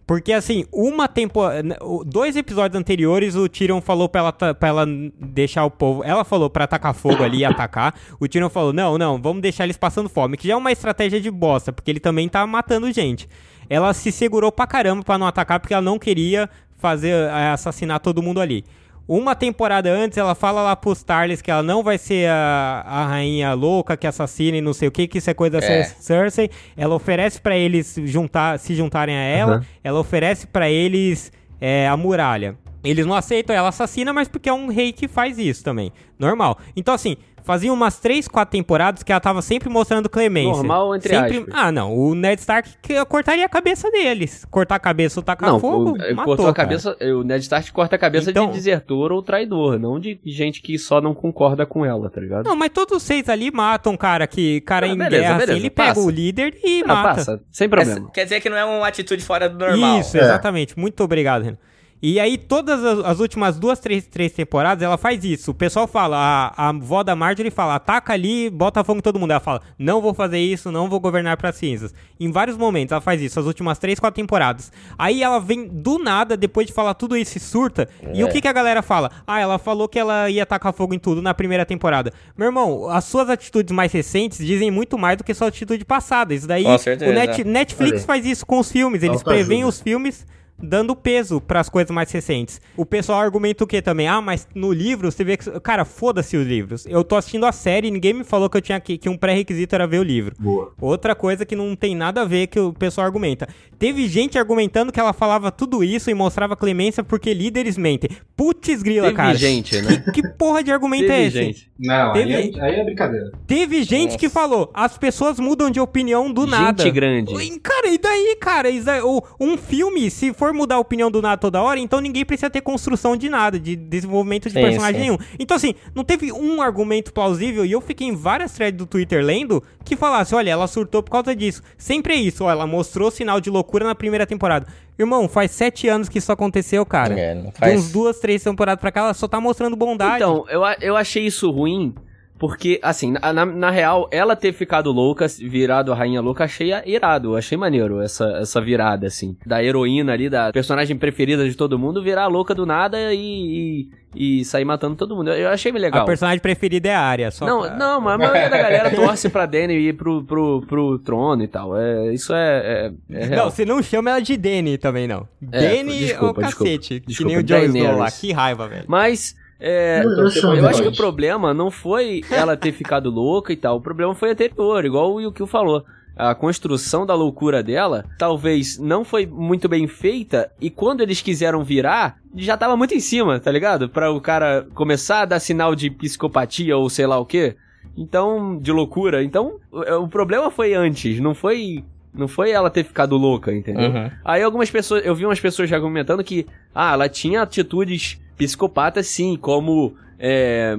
Porque, assim, uma temporada. Dois episódios anteriores, o Tyrion falou pra ela, pra ela deixar o povo. Ela falou pra atacar fogo ali e atacar. O Tyrion falou: não, não, vamos deixar eles passando fome. Que já é uma estratégia de bosta, porque ele também tá matando gente. Ela se segurou pra caramba pra não atacar, porque ela não queria fazer eh, assassinar todo mundo ali. Uma temporada antes, ela fala lá pros Tarles que ela não vai ser a, a rainha louca que assassina e não sei o que, que isso é coisa da É. Cer- Cersei. Ela oferece pra eles juntar, se juntarem a ela. Aham. Ela oferece pra eles é, a muralha. Eles não aceitam, ela assassina, mas porque é um rei que faz isso também. Normal. Então, assim, fazia umas 3, 4 temporadas que ela tava sempre mostrando clemência. Normal, entre sempre... aspas. Ah, não. O Ned Stark que- cortaria a cabeça deles. Cortar a cabeça ou tacar Não, fogo, o- matou, cortou a cara. cabeça. O Ned Stark corta a cabeça Então- de desertor ou traidor, não de gente que só não concorda com ela, tá ligado? Não, mas todos vocês ali matam um cara que, cara Ah, em beleza, guerra, assim, beleza, ele pega passa. o líder e Ah, mata. passa, sem problema. Quer, quer dizer que não é uma atitude fora do normal. Isso, É. exatamente. Muito obrigado, Renan. E aí, todas as, as últimas duas, três, três temporadas, ela faz isso. O pessoal fala, a, a vó da Marjorie fala, ataca ali, bota fogo em todo mundo. Ela fala, não vou fazer isso, não vou governar para cinzas. Em vários momentos ela faz isso, as últimas três, quatro temporadas. Aí ela vem do nada, depois de falar tudo isso e surta. E o que, que a galera fala? Ah, ela falou que ela ia tacar fogo em tudo na primeira temporada. Meu irmão, as suas atitudes mais recentes dizem muito mais do que sua atitude passada. Isso daí, o Net- Netflix faz isso com os filmes. Eles preveem os filmes dando peso pras coisas mais recentes. O pessoal argumenta o que também? Ah, mas no livro você vê que. Cara, foda-se os livros. Eu tô assistindo a série e ninguém me falou que eu tinha que, que um pré-requisito era ver o livro. Boa. Outra coisa que não tem nada a ver que o pessoal argumenta. Teve gente argumentando que ela falava tudo isso e mostrava clemência porque líderes mentem. Putz grila, Teve cara. gente, né? Que porra de argumento é Teve esse? gente. Não, Teve- aí, é- aí é brincadeira. Teve gente que Nossa. falou, as pessoas mudam de opinião do nada. Gente grande. Cara, e daí, cara? O- um filme, se for mudar a opinião do nada toda hora, então ninguém precisa ter construção de nada, de desenvolvimento de Sim, personagem sim. nenhum. Então, assim, não teve um argumento plausível, e eu fiquei em várias threads do Twitter lendo, que falasse, olha, ela surtou por causa disso. Sempre é isso, ó, ela mostrou sinal de loucura na primeira temporada. Irmão, faz sete anos que isso aconteceu, cara. É, não De faz- uns duas, três temporadas pra cá, ela só tá mostrando bondade. Então, eu, eu achei isso ruim, porque, assim, na, na, real, ela ter ficado louca, virado a rainha louca, achei irado, achei maneiro essa, essa virada, assim. Da heroína ali, da personagem preferida de todo mundo, virar louca do nada e, e, e sair matando todo mundo. Eu, achei legal. a personagem preferida é a área, só Não, pra- não, mas a maioria da galera torce pra Dany ir pro, pro, pro trono e tal. É, isso é, é, é. Não, você não chama ela de Danny também, não. É, desculpa, é o cacete. desculpa. que nem o Jon Snow lá. Que raiva, velho. Mas, é, Eu- eu eu de acho que o problema não foi ela ter ficado louca e tal. O problema foi anterior, igual o Yukio falou. A construção da loucura dela talvez não foi muito bem feita e quando eles quiseram virar, já tava muito em cima, tá ligado? Pra o cara começar a dar sinal de psicopatia ou sei lá o quê. Então, de loucura. Então, o, o problema foi antes, não foi não foi ela ter ficado louca, entendeu? Uhum. Aí algumas pessoas, eu vi umas pessoas já argumentando que, ah, ela tinha atitudes psicopatas sim, como é,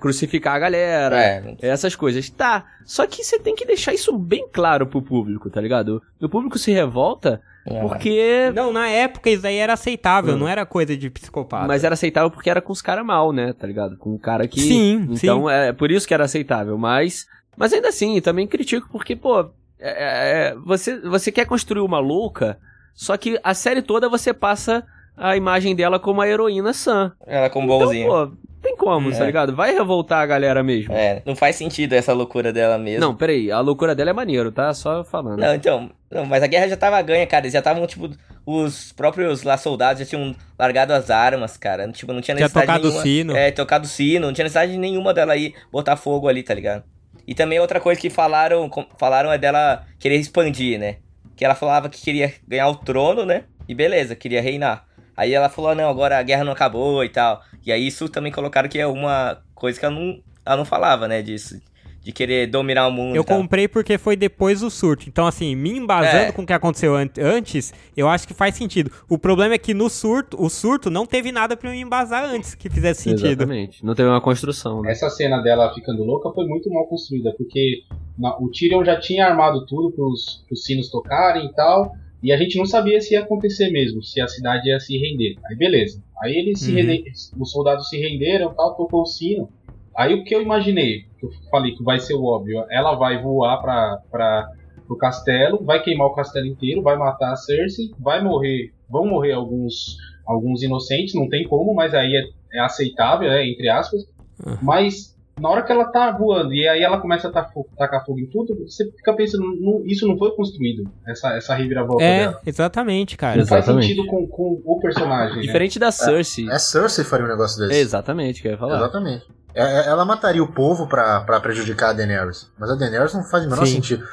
crucificar a galera, É, essas coisas. Tá, só que você tem que deixar isso bem claro pro público, tá ligado? O público se revolta é. porque... Não, na época isso aí era aceitável, Hum. não era coisa de psicopata. Mas era aceitável porque era com os caras mal, né, tá ligado? Com um cara que... Sim, Então é por isso que era aceitável, mas... Mas ainda assim, também critico porque, pô, é- é- você, você quer construir uma louca, só que a série toda você passa a imagem dela como a heroína sã. Ela com Então, bonzinho. pô, tem como, É. tá ligado? Vai revoltar a galera mesmo. É, não faz sentido essa loucura dela mesmo. Não, peraí, a loucura dela é maneiro, tá? Só falando. Não, então, não, mas a guerra já tava ganha, cara. Eles já estavam, tipo, os próprios lá soldados já tinham largado as armas, cara. Tipo, não tinha Tinha necessidade tocado o nenhuma. sino. É, tocado o sino, não tinha necessidade nenhuma dela ir botar fogo ali, tá ligado? E também outra coisa que falaram, falaram é dela querer expandir, né? Que ela falava que queria ganhar o trono, né? E beleza, queria reinar. Aí ela falou, "Ah, não, agora a guerra não acabou e tal. E aí isso também colocaram que é uma coisa que ela não, ela não falava, né? Disso. De querer dominar o mundo Eu comprei porque foi depois do surto. Então, assim, me embasando É. com o que aconteceu an- antes, eu acho que faz sentido. O problema é que no surto, o surto não teve nada pra eu me embasar antes que fizesse sentido. Exatamente. Não teve uma construção, né? Essa cena dela ficando louca foi muito mal construída, porque na- o Tyrion já tinha armado tudo pros, pros sinos tocarem e tal, e a gente não sabia se ia acontecer mesmo, se a cidade ia se render. Aí beleza. Aí eles se Uhum. rende- os soldados se renderam tal, tocou o sino. Aí o que eu imaginei, que eu falei que vai ser o óbvio, ela vai voar pra, pra, pro castelo, vai queimar o castelo inteiro, vai matar a Cersei, vai morrer, vão morrer alguns, alguns inocentes, não tem como, mas aí é, é aceitável, né, entre aspas. Uhum. Mas na hora que ela tá voando e aí ela começa a ta- fo- tacar fogo em tudo, você fica pensando, não- isso não foi construído, essa, essa reviravolta É, dela. exatamente, cara. Não faz Exatamente. sentido com, com o personagem. né? Diferente da Cersei. É Cersei faria um negócio desse. Exatamente, que eu ia falar. Exatamente. É- é- Ela mataria o povo pra, pra prejudicar a Daenerys. Mas a Daenerys não faz o menor Sim. sentido.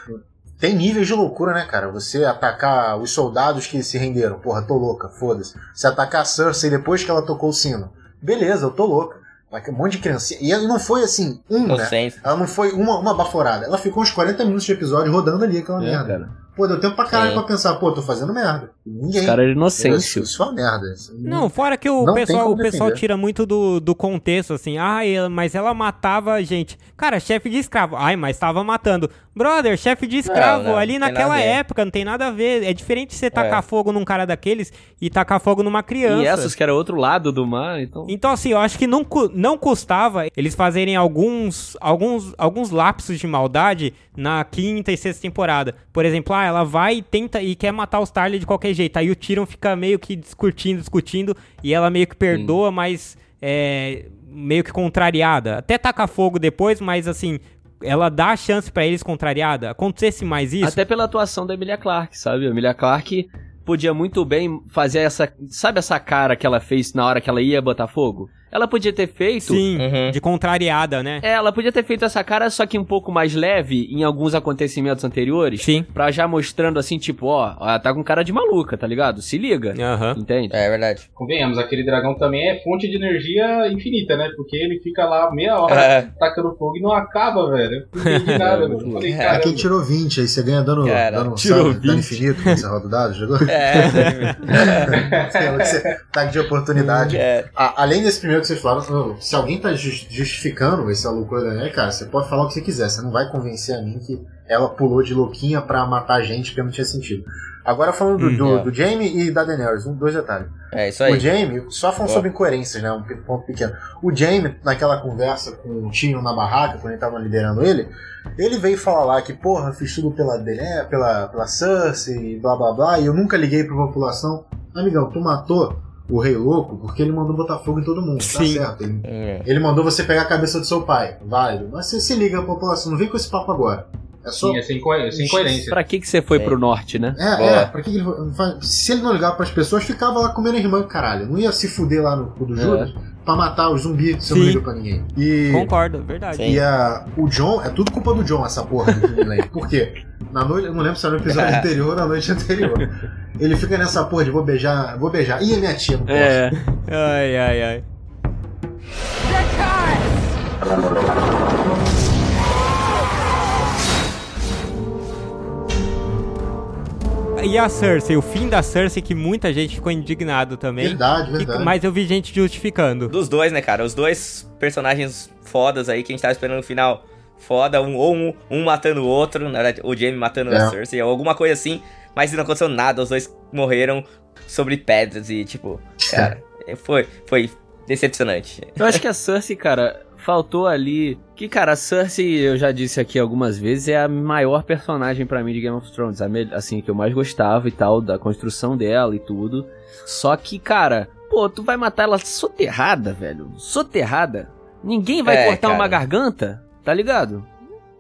Tem níveis de loucura, né, cara? Você atacar os soldados que se renderam. Porra, tô louca, foda-se. Você atacar a Cersei depois que ela tocou o sino. Beleza, eu tô louca. Um monte de criancinha. E ela não foi assim, um, né? Ela não foi uma, uma baforada. Ela ficou uns 40 minutos de episódio rodando ali aquela É, merda. cara. Pô, deu tempo pra caralho Sim. pra pensar, pô, tô fazendo merda. Ninguém. Os caras eram Isso, inocêncios. isso é uma merda. Não, fora que o Não pessoal, o pessoal tira muito do, do contexto, assim. Ai, ela- mas ela matava a gente. Cara, chefe de escravo. Ai, mas tava matando. Brother, chefe de escravo, não, ali não tem naquela época, não tem nada a ver. É diferente você tacar É. fogo num cara daqueles e tacar fogo numa criança. E essas que era outro lado do mar, então. Então, assim, eu acho que não, não custava eles fazerem alguns, alguns, alguns lapsos de maldade na quinta e sexta temporada. Por exemplo, ah, ela vai e tenta e quer matar os Tarly de qualquer jeito. Aí o Tyrion fica meio que discutindo, discutindo, e ela meio que perdoa, mas é, meio que contrariada. Até taca fogo depois, mas assim, ela dá a chance pra eles contrariada. Acontecesse mais isso. Até pela atuação da Emilia Clarke, sabe? A Emilia Clarke podia muito bem fazer essa. Sabe essa cara que ela fez na hora que ela ia botar fogo? Ela podia ter feito. Sim, Uhum. de contrariada, né? É, ela podia ter feito essa cara, só que um pouco mais leve em alguns acontecimentos anteriores. Sim. Pra já mostrando assim, tipo, ó, ela tá com cara de maluca, tá ligado? Se liga. Aham. Entende? É verdade. Convenhamos, aquele dragão também é fonte de energia infinita, né? Porque ele fica lá meia hora É. tacando fogo e não acaba, velho. Não entendi nada, velho. Eu falei, É, É tirou 20, aí você ganha dano, Cara, dano, tirou sabe, dano 20. infinito quando você roda o dado, jogou? É. Sei lá, que você- Ataque de oportunidade. é. A- além desse primeiro que vocês falaram, se alguém tá jus- justificando essa loucura da Daenerys, cara, você pode falar o que você quiser, você não vai convencer a mim que ela pulou de louquinha pra matar a gente porque não tinha sentido. Agora falando do, Hum, do, é. do Jamie e da Daenerys, um, dois detalhes. É isso aí. O Jamie, só falando Ó. sobre incoerências, né? Um ponto pequeno. O Jamie, naquela conversa com o Tino na barraca, quando ele tava liderando ele, ele veio falar lá que, porra, fiz tudo pela, Daenerys, pela, pela Cersei, blá blá blá, e eu nunca liguei pra população. Amigão, tu matou o Rei Louco porque ele mandou botar fogo em todo mundo, tá Sim. certo? Ele, Hum. ele mandou você pegar a cabeça do seu pai, válido. Mas você se liga população, não vem com esse papo agora. É só. Sim, é sem, coer- sem coerência. Pra que que você foi É. pro norte, né? É, Boa. é, pra que que ele Se ele não ligar pras pessoas, ficava lá comendo irmã, caralho. Não ia se fuder lá no cu do Judas pra matar os zumbis se eu não Sim. liga pra ninguém. E, Concordo, verdade. Sim. e a, o John, é tudo culpa do John, essa porra do Landing. Por quê? Na noite, eu não lembro se era no episódio anterior ou na noite anterior. Ele fica nessa porra de vou beijar, vou beijar. Ih, minha tia, não posso. É. Ai, ai, ai. E a Cersei, o fim da Cersei, que muita gente ficou indignado também. Verdade, Que- verdade. mas eu vi gente justificando. Dos dois, né, cara? Os dois personagens fodas aí que a gente tava esperando no final. Foda, um, ou um, um matando o outro, na verdade, o Jamie matando É. a Cersei, ou alguma coisa assim, mas não aconteceu nada, os dois morreram sobre pedras e, tipo, cara, foi, foi decepcionante. Eu acho que a Cersei, cara, faltou ali. Que, cara, a Cersei, eu já disse aqui algumas vezes, é a maior personagem pra mim de Game of Thrones. Assim, que eu mais gostava e tal, da construção dela e tudo. Só que, cara, pô, tu vai matar ela soterrada, velho. Soterrada. Ninguém vai É, cortar cara. uma garganta, tá ligado?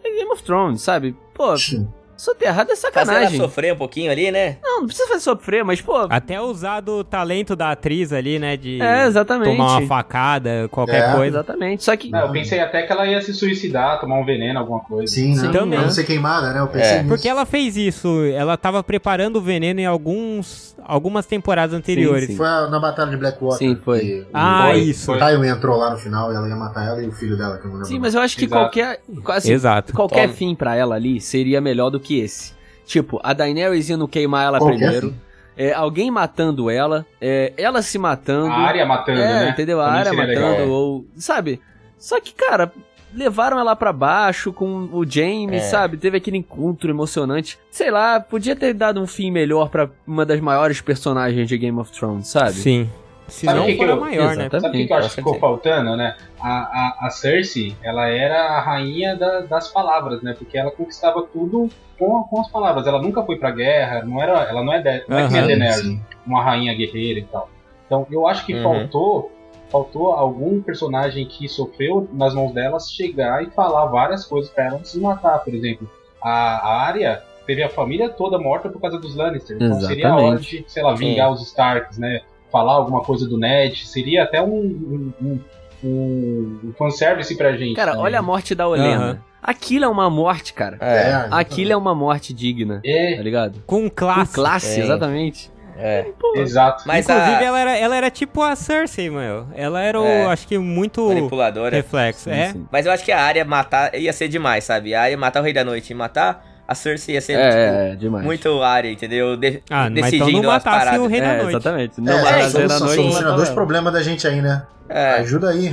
É Game of Thrones, sabe? Pô, Sim. Soterrada é Fazer ela sacanagem. sofrer um pouquinho ali, né? Não, não precisa fazer sofrer, mas, pô. Até usar do talento da atriz ali, né? De É, exatamente. tomar uma facada, qualquer É. coisa. Exatamente. Só que. Não, eu pensei até que ela ia se suicidar, tomar um veneno, alguma coisa. Sim, Sim, né? também. Pra não ser queimada, né? Eu pensei É, nisso. Porque ela fez isso, ela tava preparando o veneno em alguns, algumas temporadas anteriores. sim. Foi a- na batalha de Blackwater. Sim, foi. Ah, Foi, isso. O Tywin entrou lá no final e ela ia matar ela e o filho dela, que eu não lembro. Sim, mas eu acho que Exato. qualquer. Assim, Exato. qualquer Toma. fim pra ela ali seria melhor do que esse. Tipo, a Daenerys indo queimar ela Qualquer primeiro. fim. é, alguém matando ela. é, ela se matando. A área matando, é, né? entendeu? A área matando, legal. ou. Sabe? Só que, cara. Levaram ela pra baixo com o Jaime, É. sabe? Teve aquele encontro emocionante. Sei lá, podia ter dado um fim melhor pra uma das maiores personagens de Game of Thrones, sabe? Sim. Se Sabe não o que que for eu- maior, né? Sabe o que, que eu acho que ficou faltando, né? A, a, a Cersei, ela era a rainha da- das palavras, né? Porque ela conquistava tudo com, com as palavras. Ela nunca foi pra guerra, não era, ela não é, de, não é que nem a Daenerys, sim. uma rainha guerreira e tal. Então, eu acho que Uhum. faltou faltou algum personagem que sofreu nas mãos delas chegar e falar várias coisas pra ela antes de matar, por exemplo. A, a Arya teve a família toda morta por causa dos Lannister. Então seria a hora de, sei lá, vingar os Starks, né? Falar alguma coisa do Ned. Seria até um, um, um, um, um fanservice pra gente. Cara, né? olha a morte da Olena. Aham. Aquilo é uma morte, cara. É, Aquilo é uma morte digna, tá É, ligado? Com classe. Com classe, É. exatamente. é. exato. Mas Inclusive, a ela, era, ela era tipo a Cersei, meu. Ela era, o, É. acho que, muito manipuladora. reflexo. Sim, é. sim. Mas eu acho que a área matar ia ser demais, sabe? A área matar o Rei da Noite e matar a Cersei ia ser tipo, É, é, demais. muito área, entendeu? De Ah, mas então decidindo não as matasse o Rei da É, Noite. exatamente. Não É, matar é, a Zé da noite. soluciona dois ela. problemas da gente aí, né? É. Ajuda aí.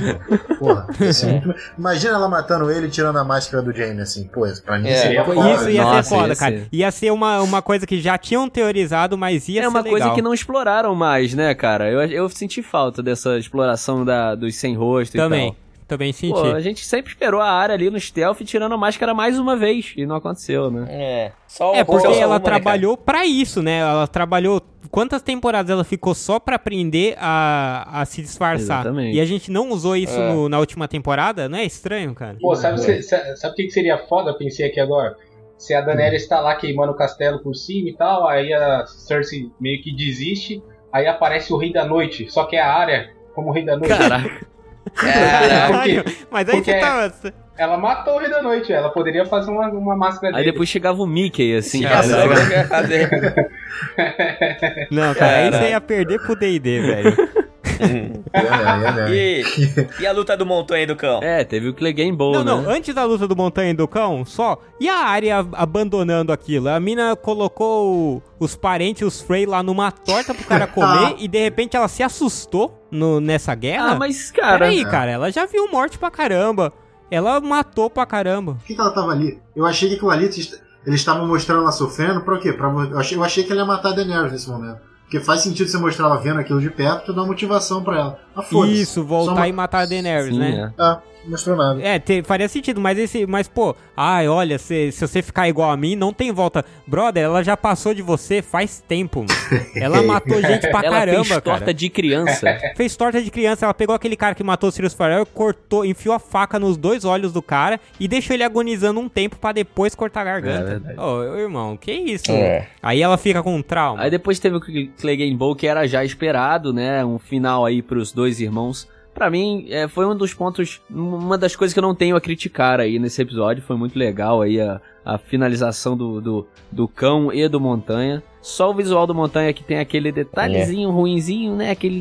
Porra, muito... Imagina ela matando ele e tirando a máscara do Jaime, assim. Pô, pra mim É. seria foda. Isso ia Nossa, ser foda, ia cara. ser. Ia ser uma, uma coisa que já tinham teorizado, mas ia É ser uma legal. coisa que não exploraram mais, né, cara? Eu, eu senti falta dessa exploração da, dos sem rosto Também, e também senti. Pô, a gente sempre esperou a área ali no stealth tirando a máscara mais uma vez. E não aconteceu, né? É. Só É, porque ela uma, né, trabalhou pra isso, né? Ela trabalhou. Quantas temporadas ela ficou só pra aprender a, a se disfarçar? Exatamente. E a gente não usou isso É. no- na última temporada? Não é estranho, cara? Pô, sabe, sabe o que que seria foda? Eu pensei aqui agora. Se a Daenerys tá lá queimando o castelo por cima e tal, aí a Cersei meio que desiste, aí aparece o Rei da Noite, só que é a área como Rei da Noite. Caraca. Caralho. Mas aí Porque- você tá. Ela matou o Rei da Noite, ela poderia fazer uma, uma máscara Aí dele. depois chegava o Mickey, assim. Cara. Não, cara, aí você ia perder pro DD, velho. E, e a luta do montanha e do cão? É, teve o Clegane Bowl, Não, né? não, antes da luta do Montanha e do Cão, só. E a área abandonando aquilo? A mina colocou o- os parentes, os Frey, lá numa torta pro cara comer e de repente ela se assustou no, nessa guerra? Ah, mas, cara... Peraí, cara, ela já viu morte pra caramba. Ela matou pra caramba. Por que, que ela tava ali? Eu achei que aquilo ali, eles estavam mostrando ela sofrendo, pra quê? Pra, eu, achei, eu achei que ela ia matar a Daenerys nesse momento. Porque faz sentido você mostrar ela vendo aquilo de perto e dar motivação pra ela. Ah. Isso, voltar uma- e matar a Daenerys, Sim, né? é. Ah, não mostrou nada. É, te- faria sentido, mas esse. Mas, pô, ai, olha, se, se você ficar igual a mim, não tem volta. Brother, ela já passou de você faz tempo. Ela matou gente pra Ela caramba, fez torta cara. de criança. Fez torta de criança, ela pegou aquele cara que matou o Sirius Farrell, cortou, enfiou a faca nos dois olhos do cara e deixou ele agonizando um tempo pra depois cortar a É garganta. verdade. Ô, irmão, que isso? É. Aí ela fica com um trauma. Aí depois teve o Clegane Bowl, que era já esperado, né? Um final aí pros dois irmãos. Pra mim, é, foi um dos pontos, uma das coisas que eu não tenho a criticar aí nesse episódio. Foi muito legal aí a, a finalização do, do, do cão e do montanha. Só o visual do montanha que tem aquele detalhezinho ruinzinho, né? Aquele,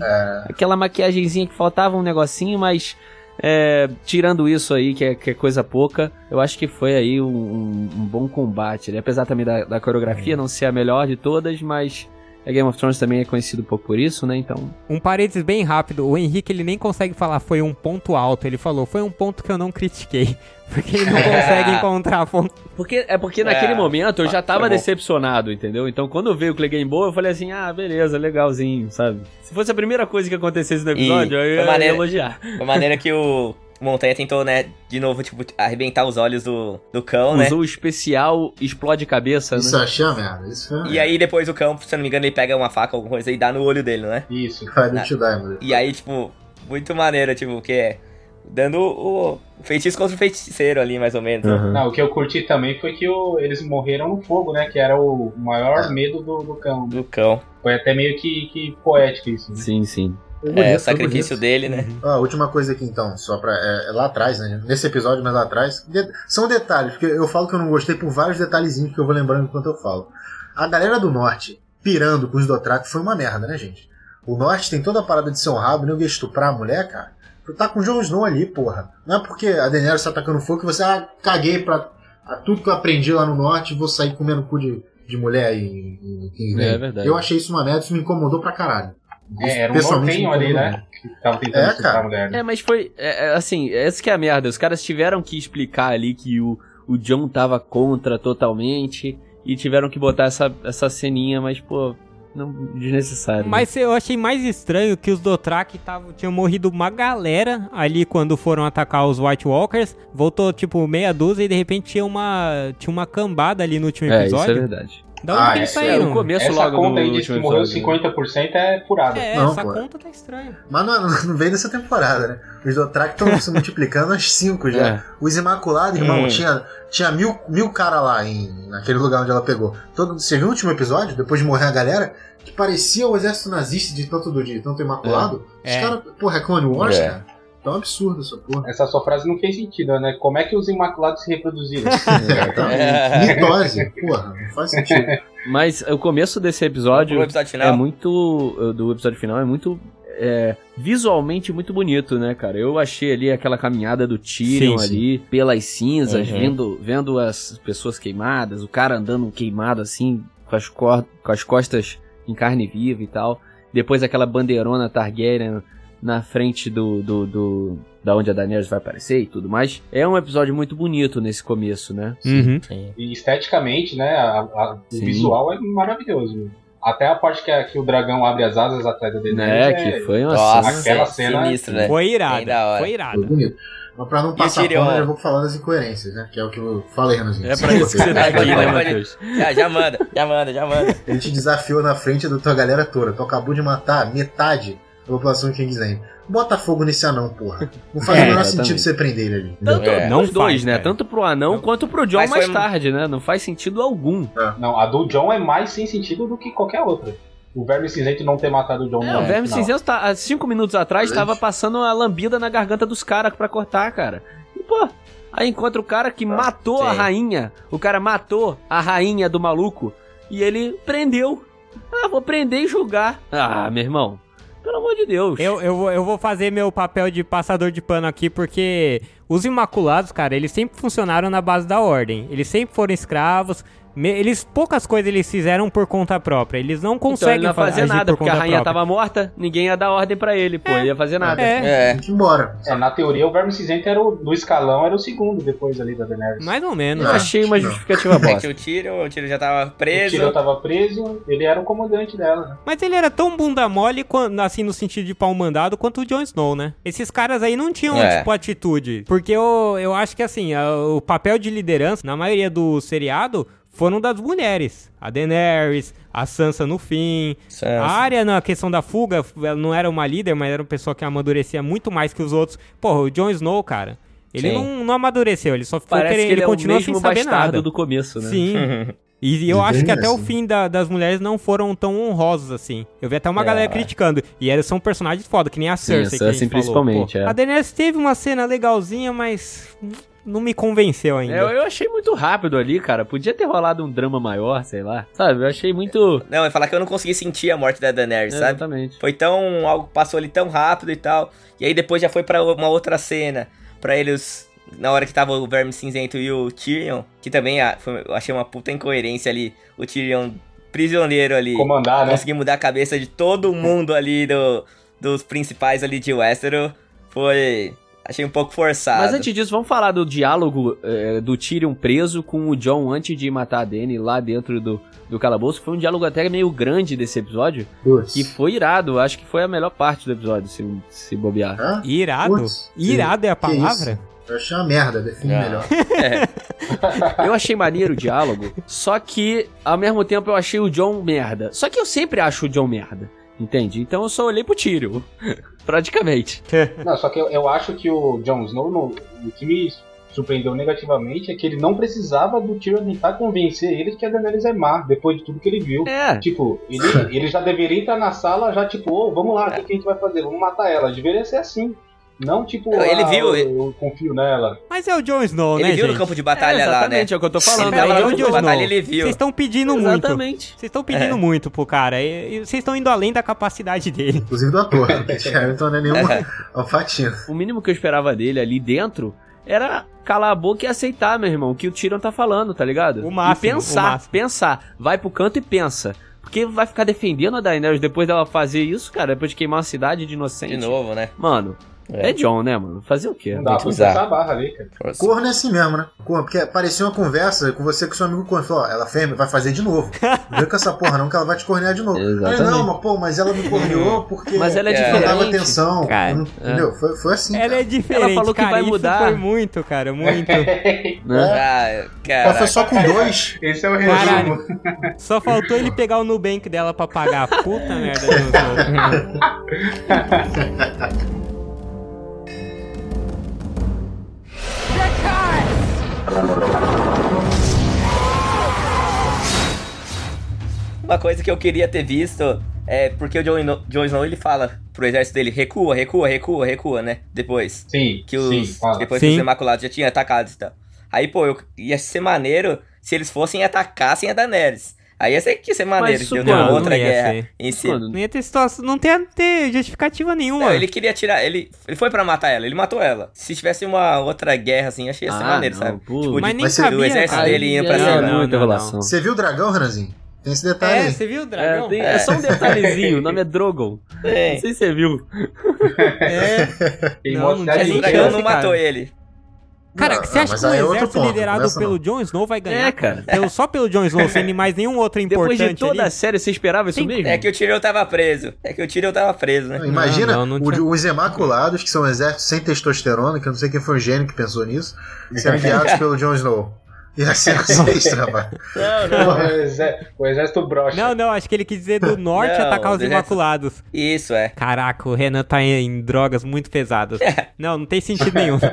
Aquela maquiagemzinha que faltava um negocinho, mas é, tirando isso aí, que é, que é coisa pouca, eu acho que foi aí um, um- um bom combate. né? Apesar também da, da coreografia não ser a melhor de todas, mas a Game of Thrones também é conhecido um pouco por isso, né? Então. Um parênteses bem rápido, o Henrique ele nem consegue falar foi um ponto alto, ele falou foi um ponto que eu não critiquei, porque ele não consegue encontrar ponto. Porque, é porque naquele É, momento eu já tava foi bom. decepcionado, entendeu? Então quando veio o Clegane Bowl, eu falei assim, ah, beleza, legalzinho, sabe? Se fosse a primeira coisa que acontecesse no episódio, eu foi ia, maneiro. ia elogiar. Da maneira que o Montanha tentou, né, de novo, tipo, arrebentar os olhos do, do cão, né? Usou o especial explode cabeça, Isso né? achei merda. Isso foi uma E aí depois o cão, se eu não me engano, ele pega uma faca ou alguma coisa e dá no olho dele, né? Isso. merda. Vai, deixa eu dar, mano. E aí, tipo, muito maneiro, tipo, que é. dando o feitiço contra o feiticeiro ali, mais ou menos. Uhum. Não, o que eu curti também foi que o- eles morreram no fogo, né? Que era o maior É. medo do, do cão. Do cão. Foi até meio que, que poético isso. né? Sim, sim. É, bonito, o foi sacrifício bonito. dele, né? Ó, a última coisa aqui então, só pra. É, é lá atrás, né? Nesse episódio, mas lá atrás. de- são detalhes, porque eu falo que eu não gostei por vários detalhezinhos que eu vou lembrando enquanto eu falo. A galera do norte pirando com os Dothraki foi uma merda, né, gente? O norte tem toda a parada de ser honrado, nem estuprar a mulher, cara. Tu tá com o Jon Snow ali, porra. Não é porque a Daenerys tá atacando fogo que você, ah, caguei pra a tudo que eu aprendi lá no norte e vou sair comendo cu de, de mulher em, em King's É verdade. Eu achei isso uma merda, isso me incomodou pra caralho. É, era um Pessoalmente, nortenho ali, incomodou né? Que tava tentando É, cara. a mulher. né? É, mas foi. É, é, assim, essa que é a merda. Os caras tiveram que explicar ali que o, o John tava contra totalmente. E tiveram que botar essa, essa ceninha, mas, pô, não desnecessário. né? Mas eu achei mais estranho que os Dothraki tavam, tinham morrido uma galera ali quando foram atacar os White Walkers. Voltou tipo meia dúzia e de repente tinha uma, tinha uma cambada ali no último É, isso é episódio. verdade. Da onde Ah, que eles É, saíram? o começo Essa logo conta aí diz que último morreu episódio, né? 50% é furada. É, Não, essa pô. conta tá estranha. Mas não, não veio dessa temporada, né? Os Dothraki estão se multiplicando às 5 já. É. Os Imaculados, irmão, Hum. tinha, tinha mil, mil cara lá em, naquele lugar onde ela pegou. Todo, você viu o último episódio, depois de morrer a galera, que parecia o exército nazista de tanto, do, de tanto Imaculado? Os É. caras, porra, é Clone Wars, É. cara? Tá um absurdo essa porra. Essa sua frase não fez sentido, né? Como é que os Imaculados se reproduziram? É, Mitose, porra, não faz sentido. Mas o começo desse episódio O episódio final. é muito. Do episódio final é muito. é, visualmente muito bonito, né, cara? Eu achei ali aquela caminhada do Tyrion Sim, sim. ali, pelas cinzas, Uhum. vendo, vendo as pessoas queimadas, o cara andando queimado assim, com as, com as costas em carne viva e tal. Depois aquela bandeirona Targaryen na frente do, do, do- da onde a Daenerys vai aparecer e tudo mais. É um episódio muito bonito nesse começo, né? Uhum. Sim. E esteticamente, né? a- a- o Sim. visual é maravilhoso. Até a parte que, a- que o dragão abre as asas atrás da Daenerys. Né, que foi uma Nossa, cena- aquela é cena- sinistro, né? Foi irada. Foi Foi irada. bonito. Mas pra não passar Tyrion? pano, eu vou falar das incoerências, né? Que é o que eu falei, Renanzinho. É pra isso que você tá aqui, né, Matheus? Já, já manda, já manda, já manda. Ele te desafiou na frente da tua galera toda. Tu acabou de matar metade da população de Kingsland. Bota fogo nesse anão, porra. Não faz É, o menor exatamente. sentido você prender ele ali. Tanto É. não Não os dois, faz, né? cara. Tanto pro anão quanto pro John Mas mais tarde, né? Não faz sentido algum. Não, a do John é mais sem sentido do que qualquer outra. O Verme Cinzento não ter matado o John É, o Verme. Cinzento, tá, há cinco minutos atrás, Gente. tava passando a lambida na garganta dos caras pra cortar, cara. E, pô, aí encontra o cara que matou a sim. rainha. O cara matou a rainha do maluco. E ele prendeu. Ah, vou prender e julgar. Ah, meu irmão. Pelo amor de Deus. Eu, eu, eu vou fazer meu papel de passador de pano aqui, porque os Imaculados, cara, eles sempre funcionaram na base da ordem. Eles sempre foram escravos. Eles, poucas coisas eles fizeram por conta própria. Eles não então, conseguem ele não fazer nada, por porque a rainha própria. tava morta, ninguém ia dar ordem pra ele, pô. Ele ia fazer nada. É, É. Embora. É, na teoria, o Verme Cinzento era o, do escalão era o segundo depois ali da Daenerys. mais ou menos. Eu achei uma não. justificativa É que o Tyrion, o Tyrion já tava O preso. Tyrion tava preso, ele era o comandante dela, né? Mas ele era tão bunda mole, assim, no sentido de pau mandado, quanto o Jon Snow, né? Esses caras aí não tinham, É. tipo, atitude. Porque eu, eu acho que, assim, o papel de liderança, na maioria do seriado, foram das mulheres. A Daenerys, a Sansa no fim. Sansa. A Arya, na questão da fuga, ela não era uma líder, mas era uma pessoa que amadurecia muito mais que os outros. Porra, o Jon Snow, cara, ele não, não amadureceu, ele só ficou Parece querendo, que ele, ele é continua sem saber nada. do começo, né? Sim. E eu acho que até o fim da- das mulheres não foram tão honrosos assim. Eu vi até uma É. galera criticando. E elas são personagens foda, que nem a Sim, a Cersei. que a Cersei falou. principalmente, Pô, é. A Daenerys teve uma cena legalzinha, mas não me convenceu ainda. É, Eu, eu achei muito rápido ali, cara. Podia ter rolado um drama maior, sei lá. Sabe? Eu achei muito. Não, eu falar que eu não consegui sentir a morte da Daenerys, sabe? Exatamente. Foi tão. algo passou ali tão rápido e tal. E aí depois já foi pra uma outra cena. Pra eles. Na hora que tava o Verme Cinzento e o Tyrion. Que também ah, foi- eu achei uma puta incoerência ali. O Tyrion prisioneiro ali. Comandar, né? Conseguir mudar a cabeça de todo mundo ali do, dos principais ali de Westeros. Foi. Achei um pouco forçado. Mas antes disso, vamos falar do diálogo é, do Tyrion preso com o John antes de matar a Dany lá dentro do, do calabouço. Foi um diálogo até meio grande desse episódio. E foi irado. Acho que foi a melhor parte do episódio, se, se bobear. Hã? Irado? Irado é a que palavra? Eu achei uma merda, define Ah. melhor. Eu achei maneiro o diálogo, só que ao mesmo tempo eu achei o John merda. Só que eu sempre acho o John merda. Entende? Então eu só olhei pro Tyrion. Praticamente. Não, só que eu, eu acho que o Jon Snow, no, o que me surpreendeu negativamente é que ele não precisava do Tyrion tentar convencer ele que a Daenerys é má, depois de tudo que ele viu. É. Tipo, ele, ele já deveria estar na sala, já tipo, ô, vamos lá, o que, que a gente vai fazer? Vamos matar ela. Deveria ser assim. Não tipo, Ele ah, viu, eu, ele- eu confio nela. Mas é o Jon Snow, Ele né, viu gente? no campo de É, batalha lá, né? exatamente, é o que eu tô falando. Ele é o Jon Snow. ele viu. Vocês estão pedindo muito. Exatamente. Vocês estão pedindo É. muito pro cara. E- e Vocês estão indo além da capacidade dele. Inclusive do ator. Harington não é nenhum alfatinho. O mínimo que eu esperava dele ali dentro era calar a boca e aceitar, meu irmão, o que o Tyrion tá falando, tá ligado? O máximo, E pensar, máximo. pensar. Vai pro canto e pensa. Porque vai ficar defendendo a Daenerys depois dela fazer isso, cara, depois de queimar uma cidade de inocente. De novo, né? Mano, é, John, né, mano? Fazer o quê? Não dá muito pra bizarro. forçar a barra ali, cara. Corno é assim mesmo, né? Corno, porque parecia uma conversa com você com seu amigo corno. Falou, ó, ela fez, vai fazer de novo. Não vem com essa porra não, que ela vai te cornear de novo. Exatamente. Aí, não, mas pô, mas ela me corneou porque Mas ela é É. não dava diferente. atenção. Cara, Não- Entendeu? Foi, foi assim. Ela cara. é diferente, Ela falou que cara, vai isso mudar. foi muito, cara, muito. Né? Ah, cara. foi só com dois. Esse é o Caralho. resumo. Só faltou ele pegar o Nubank dela pra pagar. Puta merda, Jon Uma coisa que eu queria ter visto é porque o Jon Snow, Jon Snow ele fala pro exército dele: recua, recua, recua, recua, né? Depois. Sim, Que os, sim, fala. depois Sim. que os Imaculados já tinham atacado e tal. Aí, pô, eu, ia ser maneiro se eles fossem e atacassem a Daenerys. Aí ia ser, que ia ser maneiro, deu quando? uma outra Não ia guerra ser. em si. Não ia ter situação, não tem, ter justificativa nenhuma. Não, ele queria tirar. Ele, ele foi pra matar ela, ele matou ela. Se tivesse uma outra guerra assim, achei que ia ser Ah, maneiro, não, sabe? pô. Tipo, Mas de- nem cabia, do exército cara. dele indo pra cima. é Não, não, enrolação. Você viu o dragão, Renanzinho? Tem esse detalhe É, aí. você viu o É, dragão? tem- é só um detalhezinho, o nome é Drogon. Não Tem. sei se você viu. É. Tem Não, não de o dragão não cara. matou ele. Cara, Não, você acha que um aí é exército ponto, liderado pelo não. Jon Snow vai ganhar? É, cara. Pelo, só pelo Jon Snow, sem mais nenhum outro Depois importante de toda a ali? série, você esperava isso Tem- mesmo? É que o Tyrion tava preso. É que o Tyrion tava preso, né? Não, Imagina Não, não, não o- tinha- os Imaculados, que são um exército sem testosterona, que eu não sei quem foi o gênio que pensou nisso, sendo guiados pelo Jon Snow. Ia ser sinistro, rapaz. Não, Não, não. é o exé- o exército brocha. Não, não, acho que ele quis dizer do norte Não, atacar os do exército- Imaculados. Isso, é. Caraca, o Renan tá em, em drogas muito pesadas. Não, não tem sentido nenhum.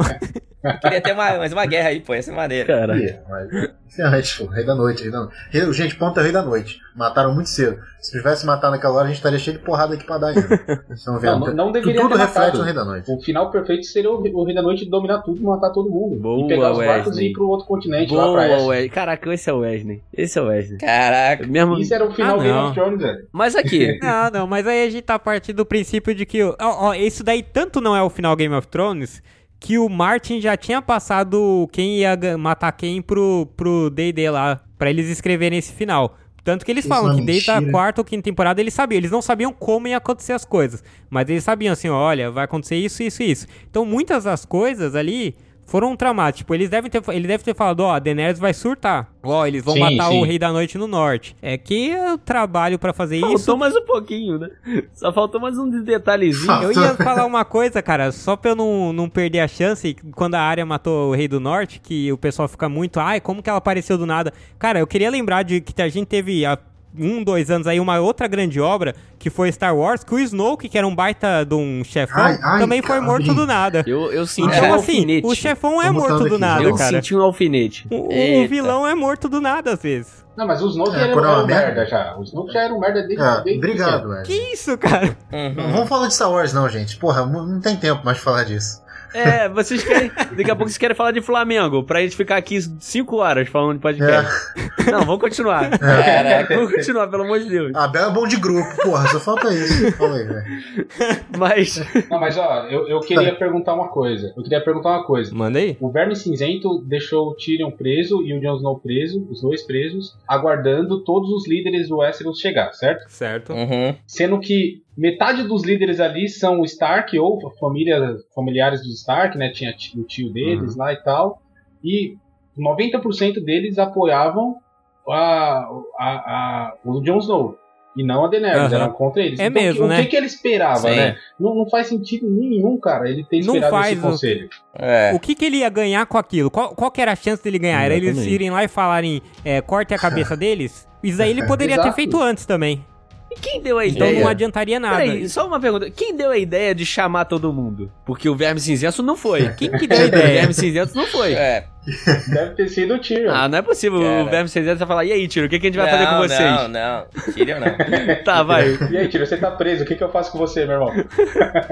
Queria ter uma, mais uma guerra aí, pô. Ia ser maneiro. Cara, mas- Ferrante, pô, Rei da Noite, Rei da Noite. Rei- Gente, ponta é Rei da Noite. Mataram muito cedo. Se tivesse matado naquela hora, a gente estaria cheio de porrada aqui pra dar ainda. Vocês estão vendo? Não, não deveria tudo ter reflete matado. no Rei da Noite. O final perfeito seria o, o Rei da Noite dominar tudo, matar todo mundo. Boa, e pegar os barcos e ir pro outro continente, lá pra boa, essa. Wesley. Caraca, esse é o Wesley. Esse é o Wesley. Caraca. Mesmo... Isso era o final Ah, Game of Thrones, velho. Mas aqui, Não, não, mas aí a gente tá partindo do princípio de que. Ó, ó, isso daí tanto não é o final Game of Thrones que o Martin já tinha passado quem ia matar quem pro pro D&D lá, pra eles escreverem esse final. Tanto que eles Isso falam é que desde a quarta ou quinta temporada eles sabiam. Eles não sabiam como ia acontecer as coisas. Mas eles sabiam assim, olha, vai acontecer isso, isso e isso. Então muitas das coisas ali foram tramadas. Tipo, eles devem ter, ele deve ter falado, ó, a Daenerys vai surtar. Ó, eles vão Sim, matar sim. o Rei da Noite no norte. É que eu trabalho pra fazer faltou isso. mais um pouquinho, né? Só faltou mais um detalhezinho. Eu ia falar uma coisa, cara, só pra eu não, não perder a chance, quando a Arya matou o Rei do Norte, que o pessoal fica muito, ai, como que ela apareceu do nada? Cara, eu queria lembrar de que a gente teve há um, dois anos aí uma outra grande obra, que foi Star Wars, que o Snoke, que era um baita de um chefão, Ai, ai, também foi morto Gabi. do nada. Eu, eu senti Então, um assim, alfinete. o chefão é morto do nada, Eu cara. senti um alfinete. O, o vilão é morto do nada, às vezes. Não, mas o Snoke É, era, era uma um merda. merda já. O Snoke já era um merda desde Ah, desde obrigado, velho. Que isso, cara? Uhum. Não vamos falar de Star Wars, não, gente. Porra, não não tem tempo mais de falar disso. É, vocês querem. Daqui a pouco vocês querem falar de Flamengo, pra gente ficar aqui 5 horas falando de podcast. Não, vamos continuar. Caraca. Vamos continuar, pelo amor de Deus. Abel é bom de grupo, porra, só falta isso. Fala aí, velho. Mas. Não, mas ó, eu, eu queria perguntar uma coisa. Eu queria perguntar uma coisa. Manda aí. O Verme Cinzento deixou o Tyrion preso e o Jon Snow preso, os dois presos, aguardando todos os líderes do Westeros chegar, certo? Certo. Uhum. Sendo que metade dos líderes ali são o Stark ou família, familiares dos Stark, né? Tinha ti- o tio deles lá e tal. E 90% deles apoiavam a, a, a- o Jon Snow. E não a Daenerys, Aham. eram contra eles. É Então, mesmo, o né? que, que ele esperava, Sim. né? Não, não faz sentido nenhum, cara, ele ter Não esperado faz, esse não. conselho. É. O que, que ele ia ganhar com aquilo? Qual, qual que era a chance dele ganhar? Era eles irem lá e falarem, é, corte a cabeça deles? Isso aí ele poderia ter feito antes também. Quem deu a Então ideia? não adiantaria nada. Peraí, só uma pergunta. Quem deu a ideia de chamar todo mundo? Porque o Verme Cinzento não foi. Quem que deu a O ideia? Verme Cinzento não foi. É. Deve ter sido o Tyrion. Ah, não é possível. Cara. O Verme Cinzento vai falar, e aí, Tiro, o que, que a gente vai fazer com Não, vocês? Não, não. Tyrion não. Tá, vai. E aí, Tyrion, você tá preso, o que, que eu faço com você, meu irmão?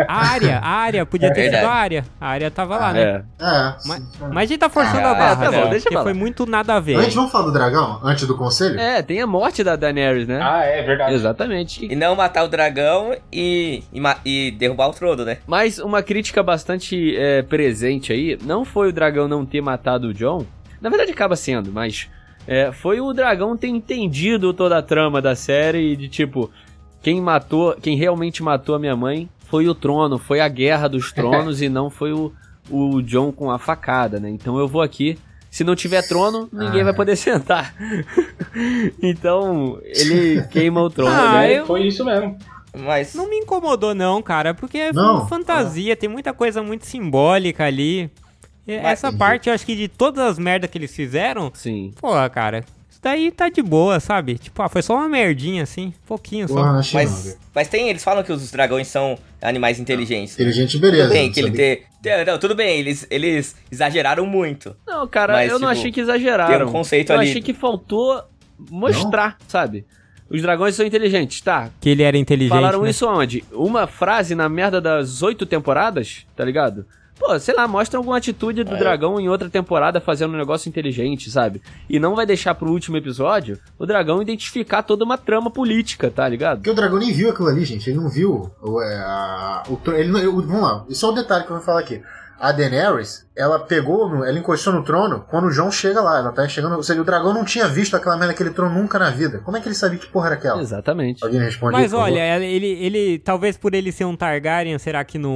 A área, a área, podia ter sido a área. A área tava lá, né? É. É. Mas-. Mas a gente tá forçando Ah, a barra, tá bom, né? deixa Porque foi muito nada a ver. Antes, vamos falar do dragão? Antes do conselho? É, tem a morte da Daenerys, né? Ah, é verdade. Exatamente. E não matar o dragão e, e, e derrubar o Frodo, né? Mas uma crítica bastante é, presente aí, não foi o dragão não ter matado o John. Na verdade acaba sendo, mas é, foi o dragão ter entendido toda a trama da série e de tipo, quem matou, quem realmente matou a minha mãe foi o trono, foi a guerra dos tronos e não foi o, o John com a facada, né? Então eu vou aqui. Se não tiver trono, ninguém Ah. vai poder sentar. então, ele queima o trono, Ah, né? eu- Foi isso mesmo. Mas. Não me incomodou não, cara, porque é Não. fantasia, tem muita coisa muito simbólica ali. E Essa parte, eu acho que de todas as merdas que eles fizeram, Sim. pô, cara, isso daí tá de boa, sabe? Tipo, ah, foi só uma merdinha, assim, pouquinho só. Porra, não não, Mas, mas tem, eles falam que os dragões são animais inteligentes. Inteligente, beleza. Tudo bem, que ele ter. ter- Não, tudo bem, eles, eles exageraram muito. Não, cara, Mas, eu não tipo, achei que exageraram. tem um conceito eu ali. achei que faltou mostrar, sabe? Os dragões são inteligentes, tá? Que ele era inteligente, Falaram né? isso onde? Uma frase na merda das oito temporadas, tá ligado? Pô, sei lá, mostra alguma atitude do É. dragão em outra temporada fazendo um negócio inteligente, sabe? E não vai deixar pro último episódio o dragão identificar toda uma trama política, tá ligado? Porque o dragão nem viu aquilo ali, gente. Ele não viu o. é, a- o ele não- eu- vamos lá, isso é um detalhe que eu vou falar aqui. A Daenerys, ela pegou, no- ela encostou no trono quando o João chega lá. Ela tá chegando. Ou seja, o dragão não tinha visto aquela merda daquele trono nunca na vida. Como é que ele sabia que porra era aquela? Exatamente. Alguém responde Mas olha, ele, ele, talvez por ele ser um Targaryen, será que no,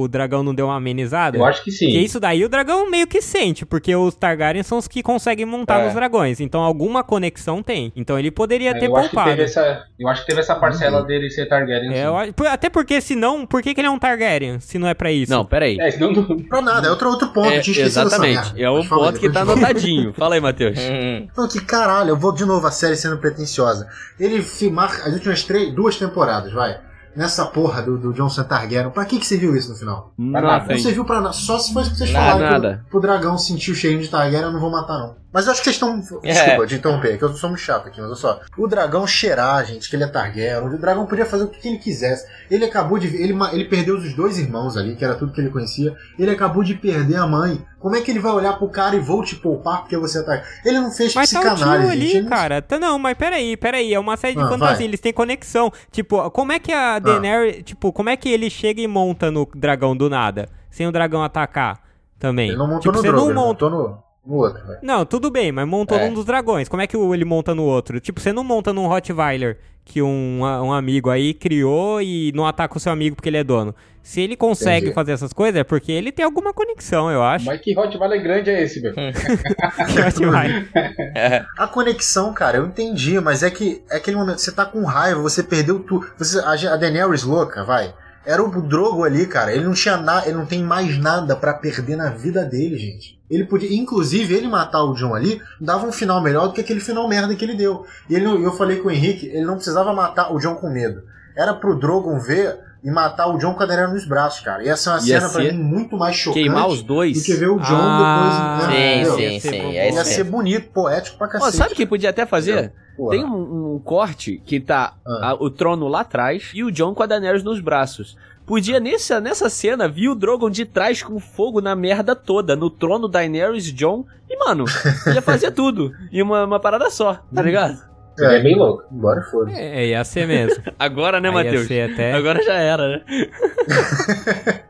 o dragão não deu uma amenizada? Eu acho que sim. Porque isso daí o dragão meio que sente, porque os Targaryen são os que conseguem montar É. nos dragões. Então alguma conexão tem. Então ele poderia É, ter eu, acho que poupado. teve essa, eu acho que teve essa parcela dele ser Targaryen. É, eu acho- até porque se não, por que, que ele é um Targaryen, se não é pra isso? Não, peraí. É, senão não- Pra nada, é outro, outro ponto. É, exatamente. É aí, ponto que tá anotadinho. Fala aí, Matheus. Hum, Não, que caralho, eu vou de novo a série sendo pretensiosa. Ele filmar as últimas três, duas temporadas, vai. Nessa porra do, do John Targaryen. Pra que que você viu isso no final? nada. Não serviu pra nada. Só se fosse pra vocês Nada, falarem nada. que o- pro dragão sentir o cheirinho de Targaryen, eu não vou matar, não. Mas eu acho que vocês estão. É. Desculpa de interromper, que eu sou muito chato aqui, mas olha só. O dragão cheirar, gente, que ele é Targaryen. O dragão podia fazer o que ele quisesse. Ele acabou de. Ele, ele perdeu os dois irmãos ali, que era tudo que ele conhecia. Ele acabou de perder a mãe. Como é que ele vai olhar pro cara e vou te poupar porque você é Targaryen? Ele não fez Mas tá o psicanálise. tio ali, gente. Cara. Tá, não, mas peraí, peraí. É uma série de Ah, fantasia, vai. eles têm conexão. Tipo, como é que a Daenerys. Tipo, como é que ele chega e monta no dragão do nada? Sem o dragão atacar também. Ele não montou tipo, no você Drogo, não ele monta. montou no, no outro, velho. Não, tudo bem, mas montou É. num dos dragões. Como é que ele monta no outro? Tipo, você não monta num Rottweiler que um, um amigo aí criou e não ataca o seu amigo porque ele é dono. Se ele consegue Entendi. fazer essas coisas, é porque ele tem alguma conexão, eu acho. Mas que Rottweiler grande é esse, meu? Rottweiler. é. A conexão, cara, eu entendi, mas é que é aquele momento, você tá com raiva, você perdeu tudo. Você, a, a Daenerys louca, vai. Era o Drogo ali, cara. Ele não tinha nada, ele não tem mais nada pra perder na vida dele, gente. Ele podia, inclusive, ele matar o John ali dava um final melhor do que aquele final merda que ele deu. E ele, eu falei com o Henrique, ele não precisava matar o John com medo. Era pro Drogon ver e matar o John com a Daenerys nos braços, cara. E essa é uma Ia cena pra ser mim muito mais chocante Queimar os dois. do que ver o John Ah, depois. Sim, né, sim, Ia ser sim. bom. É Ia ser bonito, poético pra Ó, cacete. sabe o que podia até fazer? Porra. Tem um, um corte que tá Ah. a- o trono lá atrás e o John com a Daenerys nos braços. Podia nessa, nessa cena vir o Drogon de trás com fogo na merda toda, no trono Daenerys, John, e mano, ia fazer tudo em uma, uma parada só, tá ligado? Ele é bem louco. Bora, foda É, ia ser mesmo. Agora, né, Matheus? ser até... Agora já era, né?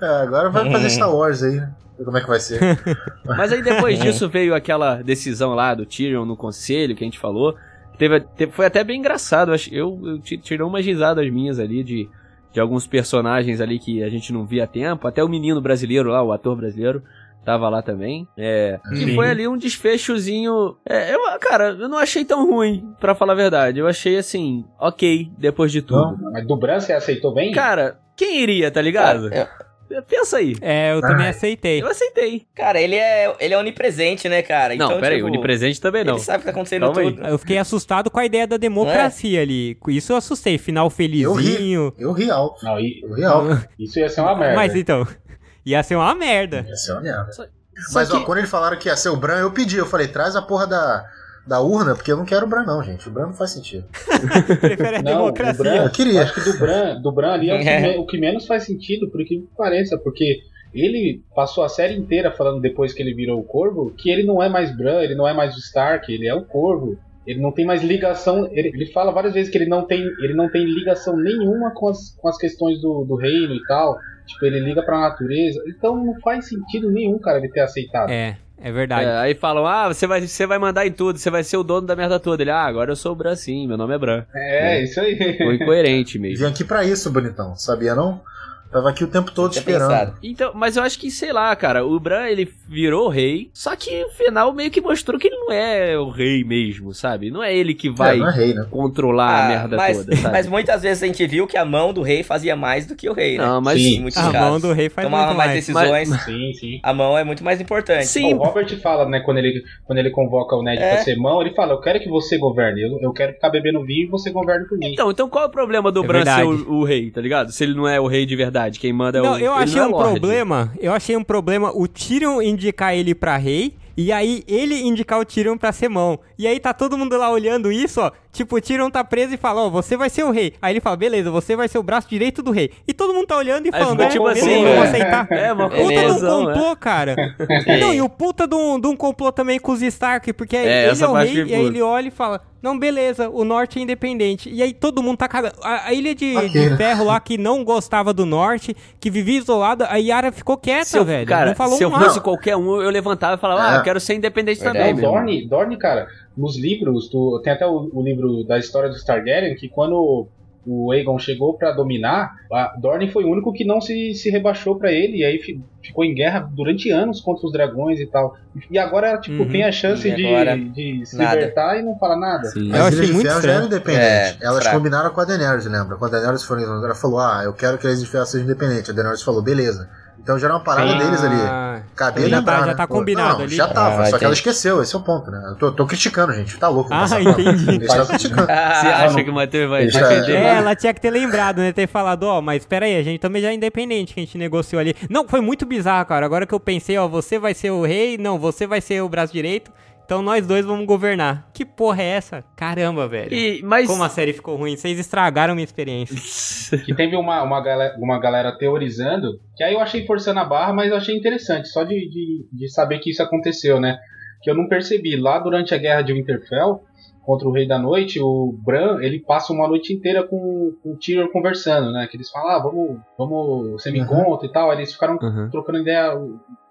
É, agora vai fazer Star Wars aí, né? Ver Como é que vai ser? Mas aí depois disso veio aquela decisão lá do Tyrion no conselho que a gente falou. Teve, teve- foi até bem engraçado. eu Eu, eu ti- tirei umas risadas minhas ali de, de alguns personagens ali que a gente não via há tempo. Até o menino brasileiro lá, o ator brasileiro, tava lá também. É, que Sim. foi ali um desfechozinho. É, eu, cara, eu não achei tão ruim, pra falar a verdade. Eu achei assim, ok, depois de tudo. Não? Mas do Bran você aceitou bem? Cara, quem iria, tá ligado? Eu, Pensa aí. É, eu também Ai. aceitei. Eu aceitei. Cara, ele é, ele é onipresente, né, cara? não, então, peraí, tipo, onipresente também não. Ele sabe o que tá acontecendo Calma aí. tudo. Eu fiquei assustado com a ideia da democracia ali. Com Isso eu assustei. Final Eu felizinho. ri. Eu ri alto. Não, Eu ri alto. isso ia ser uma merda. Mas então, ia ser uma merda. Ia ser uma merda. Só- Mas só ó, que- quando eles falaram que ia ser o Bran, eu pedi. Eu falei, traz a porra da, da urna, porque eu não quero o Bran, não, gente. O Bran não faz sentido. Prefere a Não, democracia. o Bran, Eu queria. acho que do Bran, do Bran ali é o que, É. o que menos faz sentido, por que pareça, porque ele passou a série inteira falando depois que ele virou o Corvo que ele não é mais Bran, ele não é mais o Stark, ele é o Corvo. Ele não tem mais ligação. Ele, ele fala várias vezes que ele não tem, ele não tem ligação nenhuma com as, com as questões do, do reino e tal. Tipo, ele liga pra natureza. Então não faz sentido nenhum, cara, ele ter aceitado. É, é verdade. É, aí falam, ah, você vai, você vai mandar em tudo, você vai ser o dono da merda toda. Ele, ah, agora eu sou o Bran sim, meu nome é Bran. É, isso aí. Foi incoerente mesmo. Vim aqui pra isso, bonitão. Sabia não? Tava aqui o tempo todo esperando. pensado. Então, mas eu acho que, sei lá, cara, o Bran, ele virou rei, só que no final meio que mostrou que ele não é o rei mesmo, sabe? Não é ele que vai É, é rei, né? controlar a Ah, merda mas, toda, sabe? mas muitas vezes a gente viu que a mão do rei fazia mais do que o rei, né? Não, mas... Sim. Em muitos A casos. mão do rei faz Tomava muito mais mais. decisões. Sim, sim. A mão é muito mais importante. Sim, O Robert fala, né, quando ele, quando ele convoca o Ned É. pra ser mão, ele fala, eu quero que você governe, eu, eu quero ficar bebendo vinho e você governe por mim. Então, então qual é o problema do É Bran ser o, o rei, tá ligado? Se ele não é o rei de verdade, quem manda é o Não, eu ele achei não é um Lorde. problema. Eu achei um problema o Tyrion indicar ele pra rei. E aí ele indicar o Tyrion pra ser mão. E aí tá todo mundo lá olhando isso, ó. Tipo, o Tyrion tá preso e fala, ó, você vai ser o rei. Aí ele fala, beleza, você vai ser o braço direito do rei. E todo mundo tá olhando e falando, é, tipo beleza, assim, vamos é. aceitar. É, uma Puta de um né? complô, cara. Não, e o puta de um, de um complô também com os Stark, porque É, ele é o rei, e aí ele olha e fala, não, beleza, o norte é independente. E aí todo mundo tá cagando. A, a ilha de, de ferro lá, que não gostava do norte, que vivia isolada, a Yara ficou quieta, eu, velho. cara, não falou se eu fosse qualquer um, eu levantava e falava, ah, É. eu quero ser independente Verdade. também, É. Dorne, Dorne, cara, nos livros, do, tem até o, o livro da história dos Targaryen, que quando o Aegon chegou pra dominar, a Dorne foi o único que não se, se rebaixou pra ele, e aí fi- ficou em guerra durante anos contra os dragões e tal. E agora, tipo, Uhum. tem a chance de, agora, de se nada. libertar e não fala nada. Sim. Eu As achei muito já eram estranho. independentes. É, Elas fraco. combinaram com a Daenerys, lembra? Quando a Daenerys foi ela falou, ah, eu quero que as Ilhas sejam independentes. A Daenerys falou, beleza. Então já era uma parada Sim. deles ali. Cabia já lembrar, tá- já né? tá combinado não, ali. Já tava, Ah, só que ela esqueceu, esse é o ponto, né? Eu tô, tô criticando, gente. Tá louco. Ah, entendi. Eles criticando. Você acha não. que o Matheus vai defender? É, ela tinha que ter lembrado, né? Ter falado, ó, mas pera aí, a gente também já é independente que a gente negociou ali. Não, foi muito bizarro, cara. Agora que eu pensei, ó, você vai ser o rei, não, você vai ser o braço direito, então nós dois vamos governar. Que porra é essa? Caramba, velho. E, mas... Como a série ficou ruim, vocês estragaram minha experiência. Que teve uma, uma, galera, uma galera teorizando, que aí eu achei forçando a barra, mas eu achei interessante, só de, de, de saber que isso aconteceu, né? Que eu não percebi. Lá durante a guerra de Winterfell, contra o Rei da Noite, o Bran, ele passa uma noite inteira com, com o Tyrion conversando, né? Que eles falam, ah, vamos, vamos, você me Uhum. conta e tal. Aí eles ficaram Uhum. trocando ideia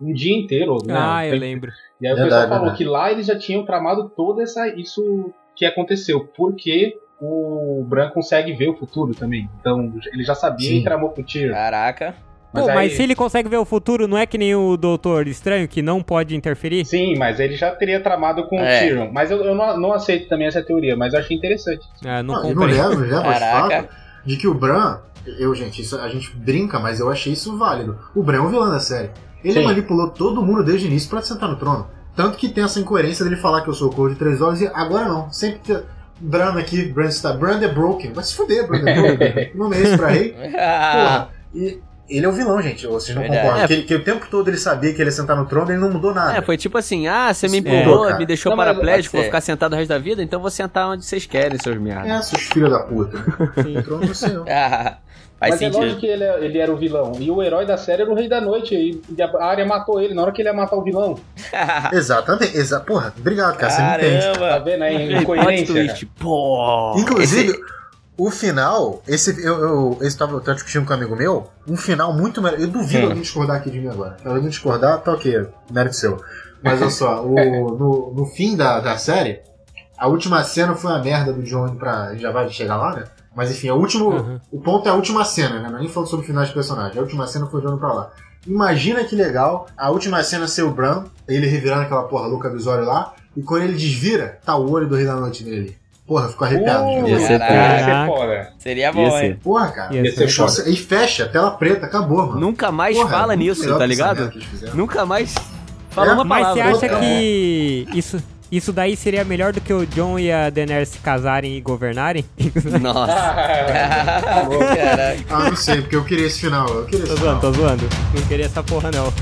um dia inteiro, né? Ah, eu Tem- lembro. E aí o pessoal falou verdade. que lá eles já tinham tramado toda essa isso que aconteceu, porque o Bran consegue ver o futuro também. Então ele já sabia Sim. e tramou com o Tyrion. Caraca. Pô, mas se ele consegue ver o futuro, não é que nem o Doutor Estranho, que não pode interferir? Sim, mas ele já teria tramado com É. o Tyrion. Mas eu, eu não, não aceito também essa teoria, mas eu achei interessante. Ah, não Não, não comprei. leva, leva fato de que o Bran, eu, gente, isso, a gente brinca, mas eu achei isso válido. O Bran é o vilão da série. Ele Sim. manipulou todo mundo desde o início pra sentar no trono. Tanto que tem essa incoerência dele falar que eu sou o cor de três olhos e agora não. Sempre que. Bran aqui, Bran está. Bran the Broken. Vai se fuder, Bran the Broken. Nome é esse pra rei? Porra. E ele é o vilão, gente. Vocês não Verdade. concordam? É. Que, que o tempo todo ele sabia que ele ia sentar no trono e ele não mudou nada. É, foi tipo assim, ah, você me empurrou, cara. me deixou Não, paraplégico, vou ficar sentado o resto da vida, então vou sentar onde vocês querem, seus merdas. É, seus filhos da puta. O trono é seu. Ah, faz mas é lógico sentido. que ele, é- ele era o vilão. E o herói da série era o Rei da Noite. E a área matou ele na hora que ele ia matar o vilão. Exatamente. Exa Porra, obrigado, cara. Você me entende. Tá Caramba. vendo aí? Incoerência. twist, pô. Inclusive, o final, esse eu, eu, esse tava, tava discutindo com um amigo meu, um final muito melhor. Eu duvido Hum. alguém discordar aqui de mim agora. Se alguém discordar, tá ok, mérito seu. Mas olha só, o, no, no fim da, da série, a última cena foi a merda do John pra. Já vai chegar lá, né? Mas enfim, o último. Uhum. O ponto é a última cena, né? Não é nem falando sobre finais de personagem. A última cena foi o John pra lá. Imagina que legal a última cena ser o Bran, ele revirando aquela porra louca do olhos lá, e quando ele desvira, tá o olho do Rei da Noite nele. Porra, eu fico arrepiado. Uh, de ia ser Caraca, ia ser foda. Seria Ia bom, ser. hein? Porra, cara. Ia Ia ser foda. e fecha, tela preta, acabou, mano. Nunca mais Porra, fala é nisso, tá ligado? Nunca mais fala É, uma Mas palavra. você acha outra. que isso, isso daí seria melhor do que o John e a Daenerys se casarem e governarem? Nossa. Ah, não sei, porque eu queria esse final. Eu queria tô esse zoando, final. tô zoando. Não queria essa porra, não.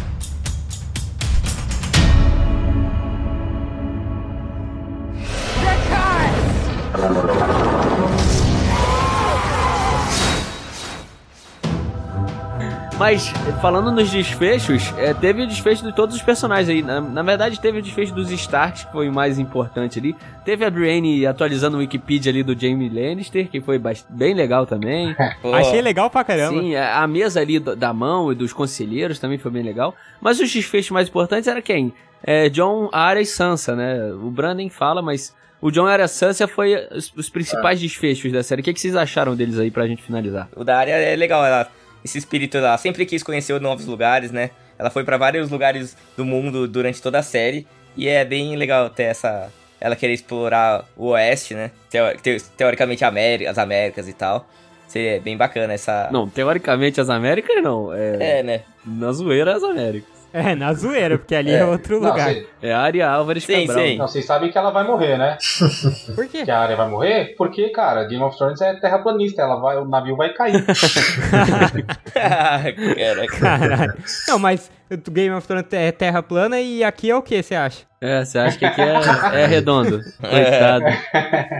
Mas, falando nos desfechos, é, teve o desfecho de todos os personagens aí. Na, na verdade, teve o desfecho dos Starks, que foi o mais importante ali. Teve a Brienne atualizando o Wikipedia ali do Jaime Lannister, que foi bem legal também. Achei legal pra caramba. Sim, a, a mesa ali do- da mão e dos conselheiros também foi bem legal. Mas os desfechos mais importantes era quem? É, John, Arya e Sansa, né? O Brandon fala, mas o John, Arya e Sansa foi os, os principais desfechos da série. O que, que vocês acharam deles aí pra gente finalizar? O da área é legal, ela, esse espírito ela sempre quis conhecer novos lugares, né? Ela foi pra vários lugares do mundo durante toda a série e é bem legal ter essa ela querer explorar o oeste, né? Teo- teo- teoricamente América, as Américas e tal. Seria bem bacana essa Não, teoricamente as Américas não. É, É, né? Na zoeira as Américas. É, na zoeira, porque ali é, outro Não, lugar. cê- É a Arya Álvares Sim, Cabral. sim. não, vocês sabem que ela vai morrer, né? Por quê? Que a área vai morrer, porque, cara, Game of Thrones é terraplanista, ela vai, o navio vai cair. Caraca. Caralho. Não, mas Game of Thrones é terra plana e aqui é o que você acha? É, você acha que aqui é, é redondo. Coitado.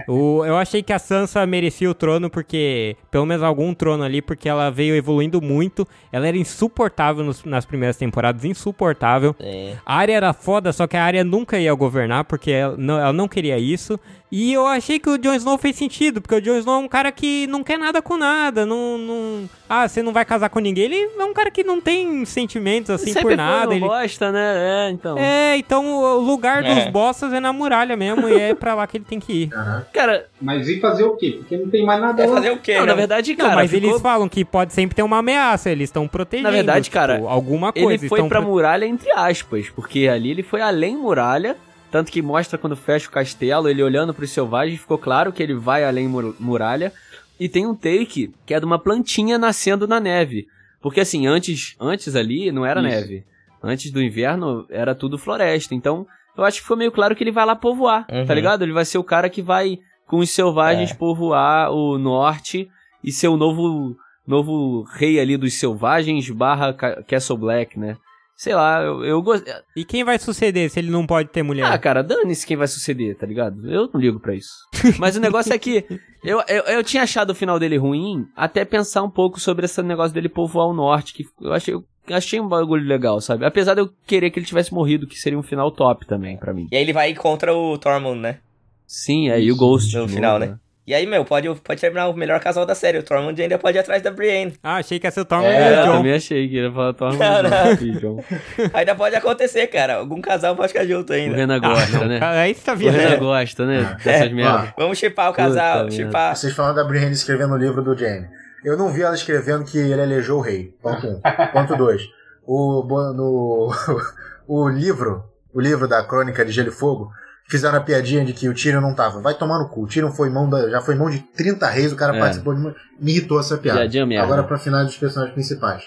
O, eu achei que a Sansa merecia o trono porque, pelo menos algum trono ali, porque ela veio evoluindo muito. Ela era insuportável nos- nas primeiras temporadas, insuportável. É. A área era foda, só que a área nunca ia governar, porque ela não, ela não queria isso. E eu achei que o Jon Snow fez sentido, porque o Jon Snow é um cara que não quer nada com nada, não... não... Ah, você não vai casar com ninguém? Ele é um cara que não tem sentimentos assim Sempre por nada. Ele... bosta, né? É, então. É, então o lugar dos É. bosses é na muralha mesmo, e é pra lá que ele tem que ir. Caraca. Cara, Mas e fazer o quê? Porque não tem mais nada É fazer o quê, não, né? na verdade, Não, cara, mas ficou- eles falam que pode sempre ter uma ameaça, eles estão protegendo. Na verdade, cara, tipo, alguma coisa. ele foi estão pra pro- muralha entre aspas, porque ali ele foi além muralha, tanto que mostra quando fecha o castelo, ele olhando pros selvagens, ficou claro que ele vai além mur- muralha. E tem um take que é de uma plantinha nascendo na neve. Porque assim, antes, antes ali não era Isso. neve. Antes do inverno era tudo floresta. Então, eu acho que foi meio claro que ele vai lá povoar, Uhum. tá ligado? Ele vai ser o cara que vai com os selvagens É. povoar o norte e ser o novo novo rei ali dos selvagens barra Ca- Castle Black, né? Sei lá, eu, eu gosto. E quem vai suceder se ele não pode ter mulher? Ah, cara, dane-se quem vai suceder, tá ligado? Eu não ligo pra isso. Mas o negócio é que eu, eu, eu tinha achado o final dele ruim até pensar um pouco sobre esse negócio dele povoar o norte, que eu achei, eu achei um bagulho legal, sabe? Apesar de eu querer que ele tivesse morrido, que seria um final top também pra mim. E aí ele vai contra o Tormund, né? Sim, é, e o Ghost. No final, novo, né? E aí, meu, pode, pode terminar o melhor casal da série. O Tormund ainda pode ir atrás da Brienne. Ah, achei que ia ser o Tom É, e É, o eu John. também achei que ia falar Tormund Não, não. e John. Ainda pode acontecer, cara. Algum casal pode ficar junto O ainda. Renan gosta, né? Ah, Aí você tá O vendo. Renan gosta, né? Dessas É, merdas. Vamos chipar o casal, chipar. Vocês falaram da Brienne escrevendo o livro do Jaime. Eu não vi ela escrevendo que ele elegeu o rei. Ponto 1. Um. Ponto 2. O, no, o livro, o livro da Crônica de Gelo e Fogo, fizeram a piadinha de que o Tyrion não tava. Vai tomar no cu. O Tyrion foi mão da, já foi mão de 30 reis, o cara É. participou de uma... Me irritou essa piada. Piadinha merda. Agora pra final dos personagens principais.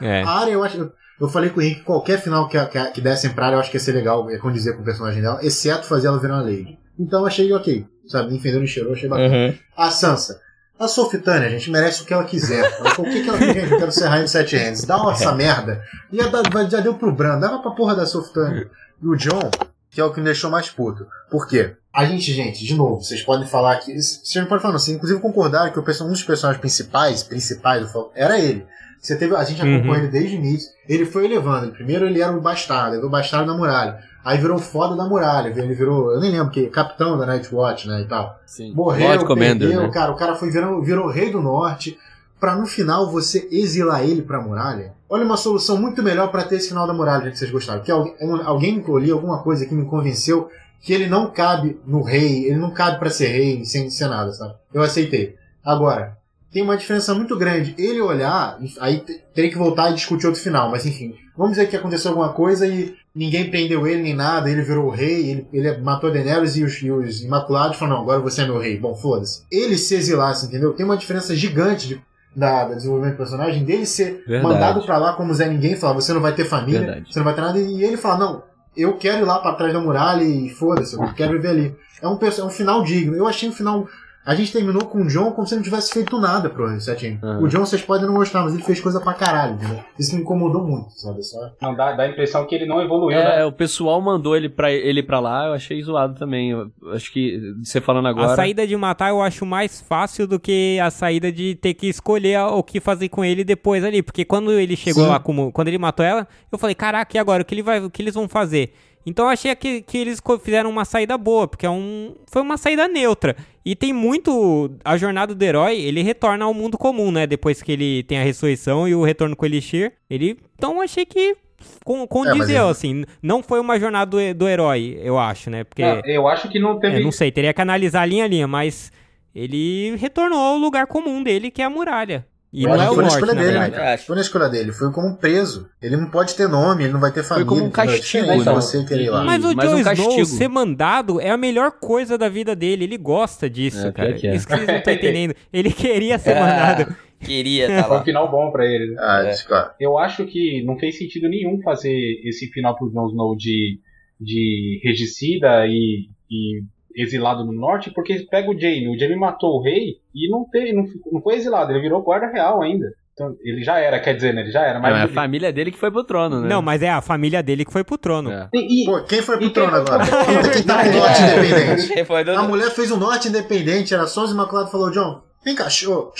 É. A área, eu acho. Eu, eu falei com o Henrique, qualquer final que, que, que dessem pra área, eu acho que ia ser legal é, condizer com o personagem dela, exceto fazer ela virar uma lady. Então eu achei ok. Sabe, me fendeu, me cheirou, achei bacana. Uhum. A Sansa. A Sofitânia, gente, merece o que ela quiser. Ela falou, o que, que ela quer? Gente, eu quero ser rainha de sete hands. Dá uma essa merda. E já, já deu pro Bran, dava pra porra da Sofitânia. E o John, que é o que me deixou mais puto. Por quê? A gente, gente, de novo, vocês podem falar que. Vocês não podem falar, não. Vocês inclusive concordaram que um dos personagens principais, principais do Falcon, era ele. Você teve, a gente acompanhou Uhum. ele desde o início. Ele foi elevando. Primeiro ele era o bastardo, ele era o bastardo da muralha. Aí virou foda da muralha. Ele virou, eu nem lembro que, capitão da Nightwatch, né, e tal. Sim. Morreu, Lord Commander, perdeu, né? cara. O cara foi virando, virou rei do norte. Pra no final você exilar ele pra muralha. Olha uma solução muito melhor pra ter esse final da muralha, que vocês gostaram. Que alguém, alguém que alguma coisa que me convenceu que ele não cabe no rei, ele não cabe pra ser rei sem ser nada, sabe? Eu aceitei. Agora, tem uma diferença muito grande. Ele olhar, aí teria que voltar e discutir outro final, mas enfim. Vamos dizer que aconteceu alguma coisa e ninguém prendeu ele nem nada, ele virou o rei, ele, ele matou Daenerys e os, e os Imaculados falaram, não, agora você é meu rei. Bom, foda-se. Ele se exilasse, entendeu? Tem uma diferença gigante de, da, da desenvolvimento do personagem, dele ser Verdade. mandado pra lá como Zé Ninguém, falar, você não vai ter família, Verdade. você não vai ter nada, e ele fala, não, eu quero ir lá pra trás da muralha e foda-se, eu quero viver ali. É um, é um final digno. Eu achei um final. A gente terminou com o John como se ele não tivesse feito nada pro Setinho. Aham. O John vocês podem não gostar, mas ele fez coisa pra caralho, entendeu? Isso me incomodou muito, sabe? Só... Não, dá, dá a impressão que ele não evoluiu, né? É, o pessoal mandou ele pra, ele pra lá, eu achei zoado também. Eu acho que, você falando agora. A saída de matar eu acho mais fácil do que a saída de ter que escolher o que fazer com ele depois ali. Porque quando ele chegou Sim. lá, como, quando ele matou ela, eu falei, caraca, e agora? O que, ele vai, o que eles vão fazer? Então eu achei que, que eles fizeram uma saída boa, porque é um, foi uma saída neutra. E tem muito. A jornada do herói, ele retorna ao mundo comum, né? Depois que ele tem a ressurreição e o retorno com o Elixir. Ele. Então eu achei que. con- Condizeu, ele- assim. Não foi uma jornada do, do herói, eu acho, né? Porque. Não, eu acho que não teve. É, não sei, teria que analisar linha a linha, mas ele retornou ao lugar comum dele, que é a muralha. E Eu não acho é o foi na norte, escolha na dele, né? Foi na escolha dele, foi como um preso. Ele não pode ter nome, ele não vai ter família. como um entendeu? É castigo, né? você querer ir lá. Mas o Jon um Snow ser mandado é a melhor coisa da vida dele. Ele gosta disso, É, cara. que é. Isso que vocês não estão entendendo. Ele queria ser mandado. Queria tá Foi um lá. final bom pra ele. né? Ah, É. isso, claro. Eu acho que não fez sentido nenhum fazer esse final pro Jon Snow de, de regicida e, e exilado no norte, porque pega o Jaime, o Jaime matou o rei e não, teve, não, não foi exilado, ele virou guarda real ainda. Então, ele já era, quer dizer, né? Ele já era, mas. Mas é a ele- família dele que foi pro trono, né? Não, mas é a família dele que foi pro trono. É. E- e- Pô, quem foi pro E trono agora? quem tá no norte independente? Do- A mulher fez um norte independente, era só os Imaculados falou, John, vem cá, ô,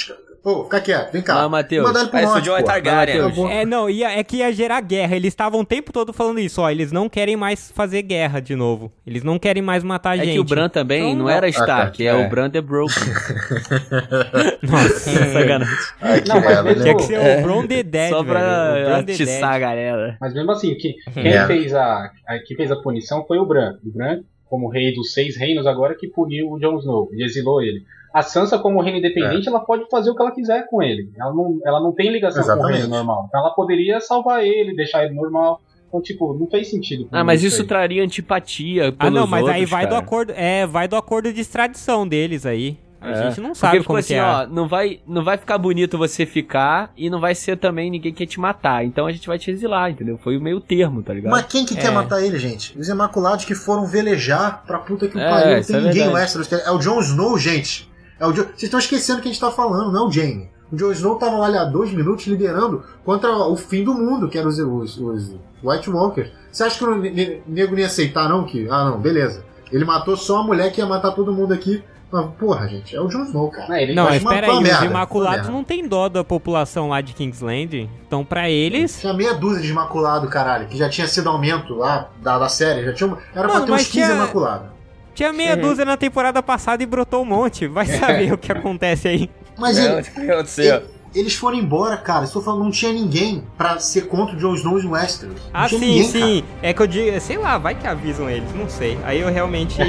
ô, fica quieto, vem cá. Não, Matheus, Mandar ele pro Parece o norte, John é pô. Targaryen. Acabou. É, não, ia, é que ia gerar guerra. Eles estavam o tempo todo falando isso, ó. Eles não querem mais fazer guerra de novo. Eles não querem mais matar É gente. que o Bran também Então, não era Ah, Stark, tá. é, É. o Bran The Broken. Nossa, Sacanagem. Ai, que Não, mas mesmo- né? tinha que ser o Bron the Dead, Só pra atiçar a galera. Mas mesmo assim, que, quem, É. fez a, a- quem fez a punição foi o Bran. O Bran, como rei dos seis reinos agora, que puniu o Jon Snow e exilou ele. A Sansa, como reino independente, ela pode fazer o que ela quiser com ele. Ela não, ela não tem ligação com o Exatamente. reino normal. Então ela poderia salvar ele, deixar ele normal. Então, tipo, não fez sentido. Ah, mas isso aí. traria antipatia Ah, não, mas aí outros, vai do acordo, é, vai do acordo de extradição deles aí. A É. gente não Porque sabe ficou como assim, que é. ó, não vai, não vai ficar bonito você ficar e não vai ser também ninguém quer te matar. Então a gente vai te exilar, entendeu? Foi o meio termo, tá ligado? Mas quem que É. quer matar ele, gente? Os Imaculados que foram velejar pra puta que o É, pariu. Não tem é ninguém verdade. Westeros. É o Jon Snow, gente. É o Jo- Vocês estão esquecendo que a gente tá falando, não é o Jaime. O Jon Snow tava lá ali há dois minutos liderando contra o fim do mundo, que eram os, os, os White Walkers. Você acha que o ne- ne- nego ia aceitar, não? Que, ah, não, beleza. Ele matou só a mulher que ia matar todo mundo aqui. Mas, porra, gente, é o Jon Snow, cara. Não, espera foi aí, uma os merda, Imaculados não tem dó da população lá de Kingsland. Então, pra eles. Tinha meia dúzia de Imaculado, caralho, que já tinha sido aumento lá da, da série. Já tinha, era Mano, pra ter uns mas 15 tinha- Imaculados. Tinha meia dúzia na temporada passada e brotou um monte. Vai saber o que acontece aí. Mas ele, ele- eles foram embora, cara. Estou falando, não tinha ninguém pra ser contra o Jon Snow e o Westeros. Não Ah, sim, ninguém, sim. É que eu digo, sei lá, vai que avisam eles, não sei. Aí eu realmente.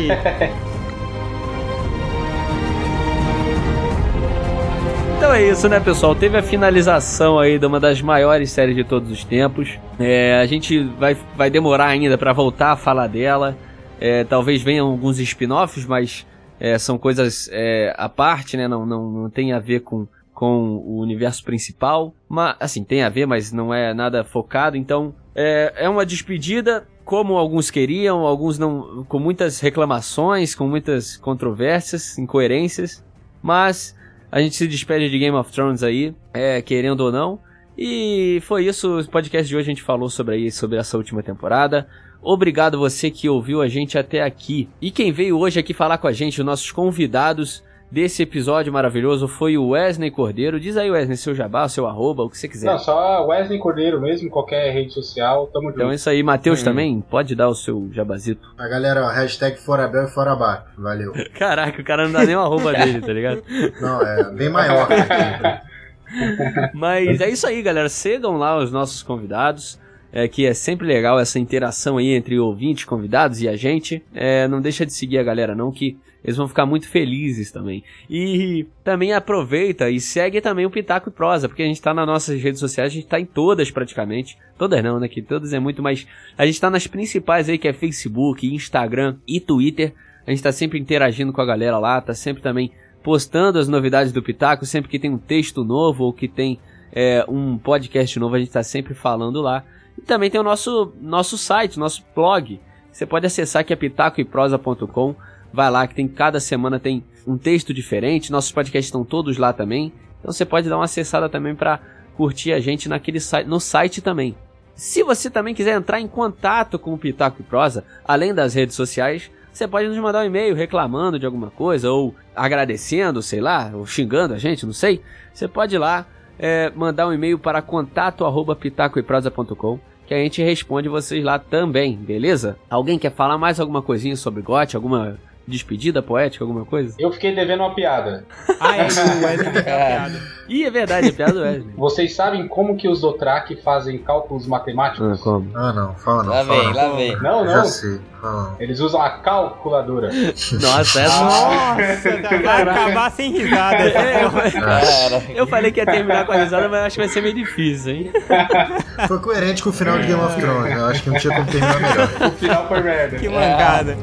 Então é isso, né, pessoal? Teve a finalização aí de uma das maiores séries de todos os tempos. É, a gente vai, vai demorar ainda pra voltar a falar dela. É, talvez venham alguns spin-offs, mas é, são coisas é, à parte, né? Não, não, não tem a ver com, com o universo principal. Mas, assim, tem a ver, mas não é nada focado. Então, é, é uma despedida como alguns queriam, alguns não, com muitas reclamações, com muitas controvérsias, incoerências. Mas a gente se despede de Game of Thrones aí, é, querendo ou não. E foi isso, o podcast de hoje a gente falou sobre aí, sobre essa última temporada. Obrigado você que ouviu a gente até aqui. E quem veio hoje aqui falar com a gente, os nossos convidados desse episódio maravilhoso foi o Wesley Cordeiro. Diz aí, Wesley, seu jabá, seu arroba, o que você quiser. Não, só Wesley Cordeiro mesmo, qualquer rede social, tamo Então é junto. isso aí, Matheus Hum. também, pode dar o seu jabazito. A galera, ó, hashtag fora Bel e fora Baco. Valeu. Caraca, o cara não dá nem o arroba dele, tá ligado? Não, é bem maior. Mas é isso aí, galera. Sigam lá os nossos convidados. É, que é sempre legal essa interação aí entre ouvintes, convidados e a gente. É, não deixa de seguir a galera não, que Eles vão ficar muito felizes também. E também aproveita e segue também o Pitaco e Prosa, porque a gente tá nas nossas redes sociais, a gente tá em todas praticamente. Todas não, né? Que todas é muito, mas a gente tá nas principais aí, que é Facebook, Instagram e Twitter. A gente tá sempre interagindo com a galera lá, tá sempre também postando as novidades do Pitaco, sempre que tem um texto novo ou que tem é, um podcast novo, a gente tá sempre falando lá. E também tem o nosso, nosso site, nosso blog. Você pode acessar que é pitacoeprosa.com. Vai lá que tem cada semana tem um texto diferente. Nossos podcasts estão todos lá também. Então você pode dar uma acessada também para curtir a gente naquele site, no site também. Se você também quiser entrar em contato com o Pitaco e Prosa, além das redes sociais, você pode nos mandar um e-mail reclamando de alguma coisa, ou agradecendo, sei lá, ou xingando a gente, não sei. Você pode ir lá é, mandar um e-mail para contato@pitacoeprosa.com que a gente responde vocês lá também, beleza? Alguém quer falar mais alguma coisinha sobre GOT, alguma despedida poética, alguma coisa? Eu fiquei devendo uma piada. Ah, é, o Wesley tem piada. Ih, é verdade, é piada do Wesley. Vocês sabem como que os Dothraki fazem cálculos matemáticos? Ah, como? Ah, não, fala não. Lá fala vem, não. lá vem. Não, Já não. sei, fala não. Eles usam a calculadora. Nossa, essa... Nossa, vai acabar sem risada. É, eu, Cara, eu falei que ia terminar com a risada, mas acho que vai ser meio difícil, hein? Foi coerente com o final de Game of Thrones. Eu acho que não tinha como terminar melhor. O final foi merda. Que mancada.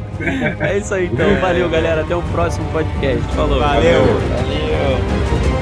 É isso aí, então. Valeu, galera. Até o próximo podcast. Falou. Valeu. Valeu. Valeu.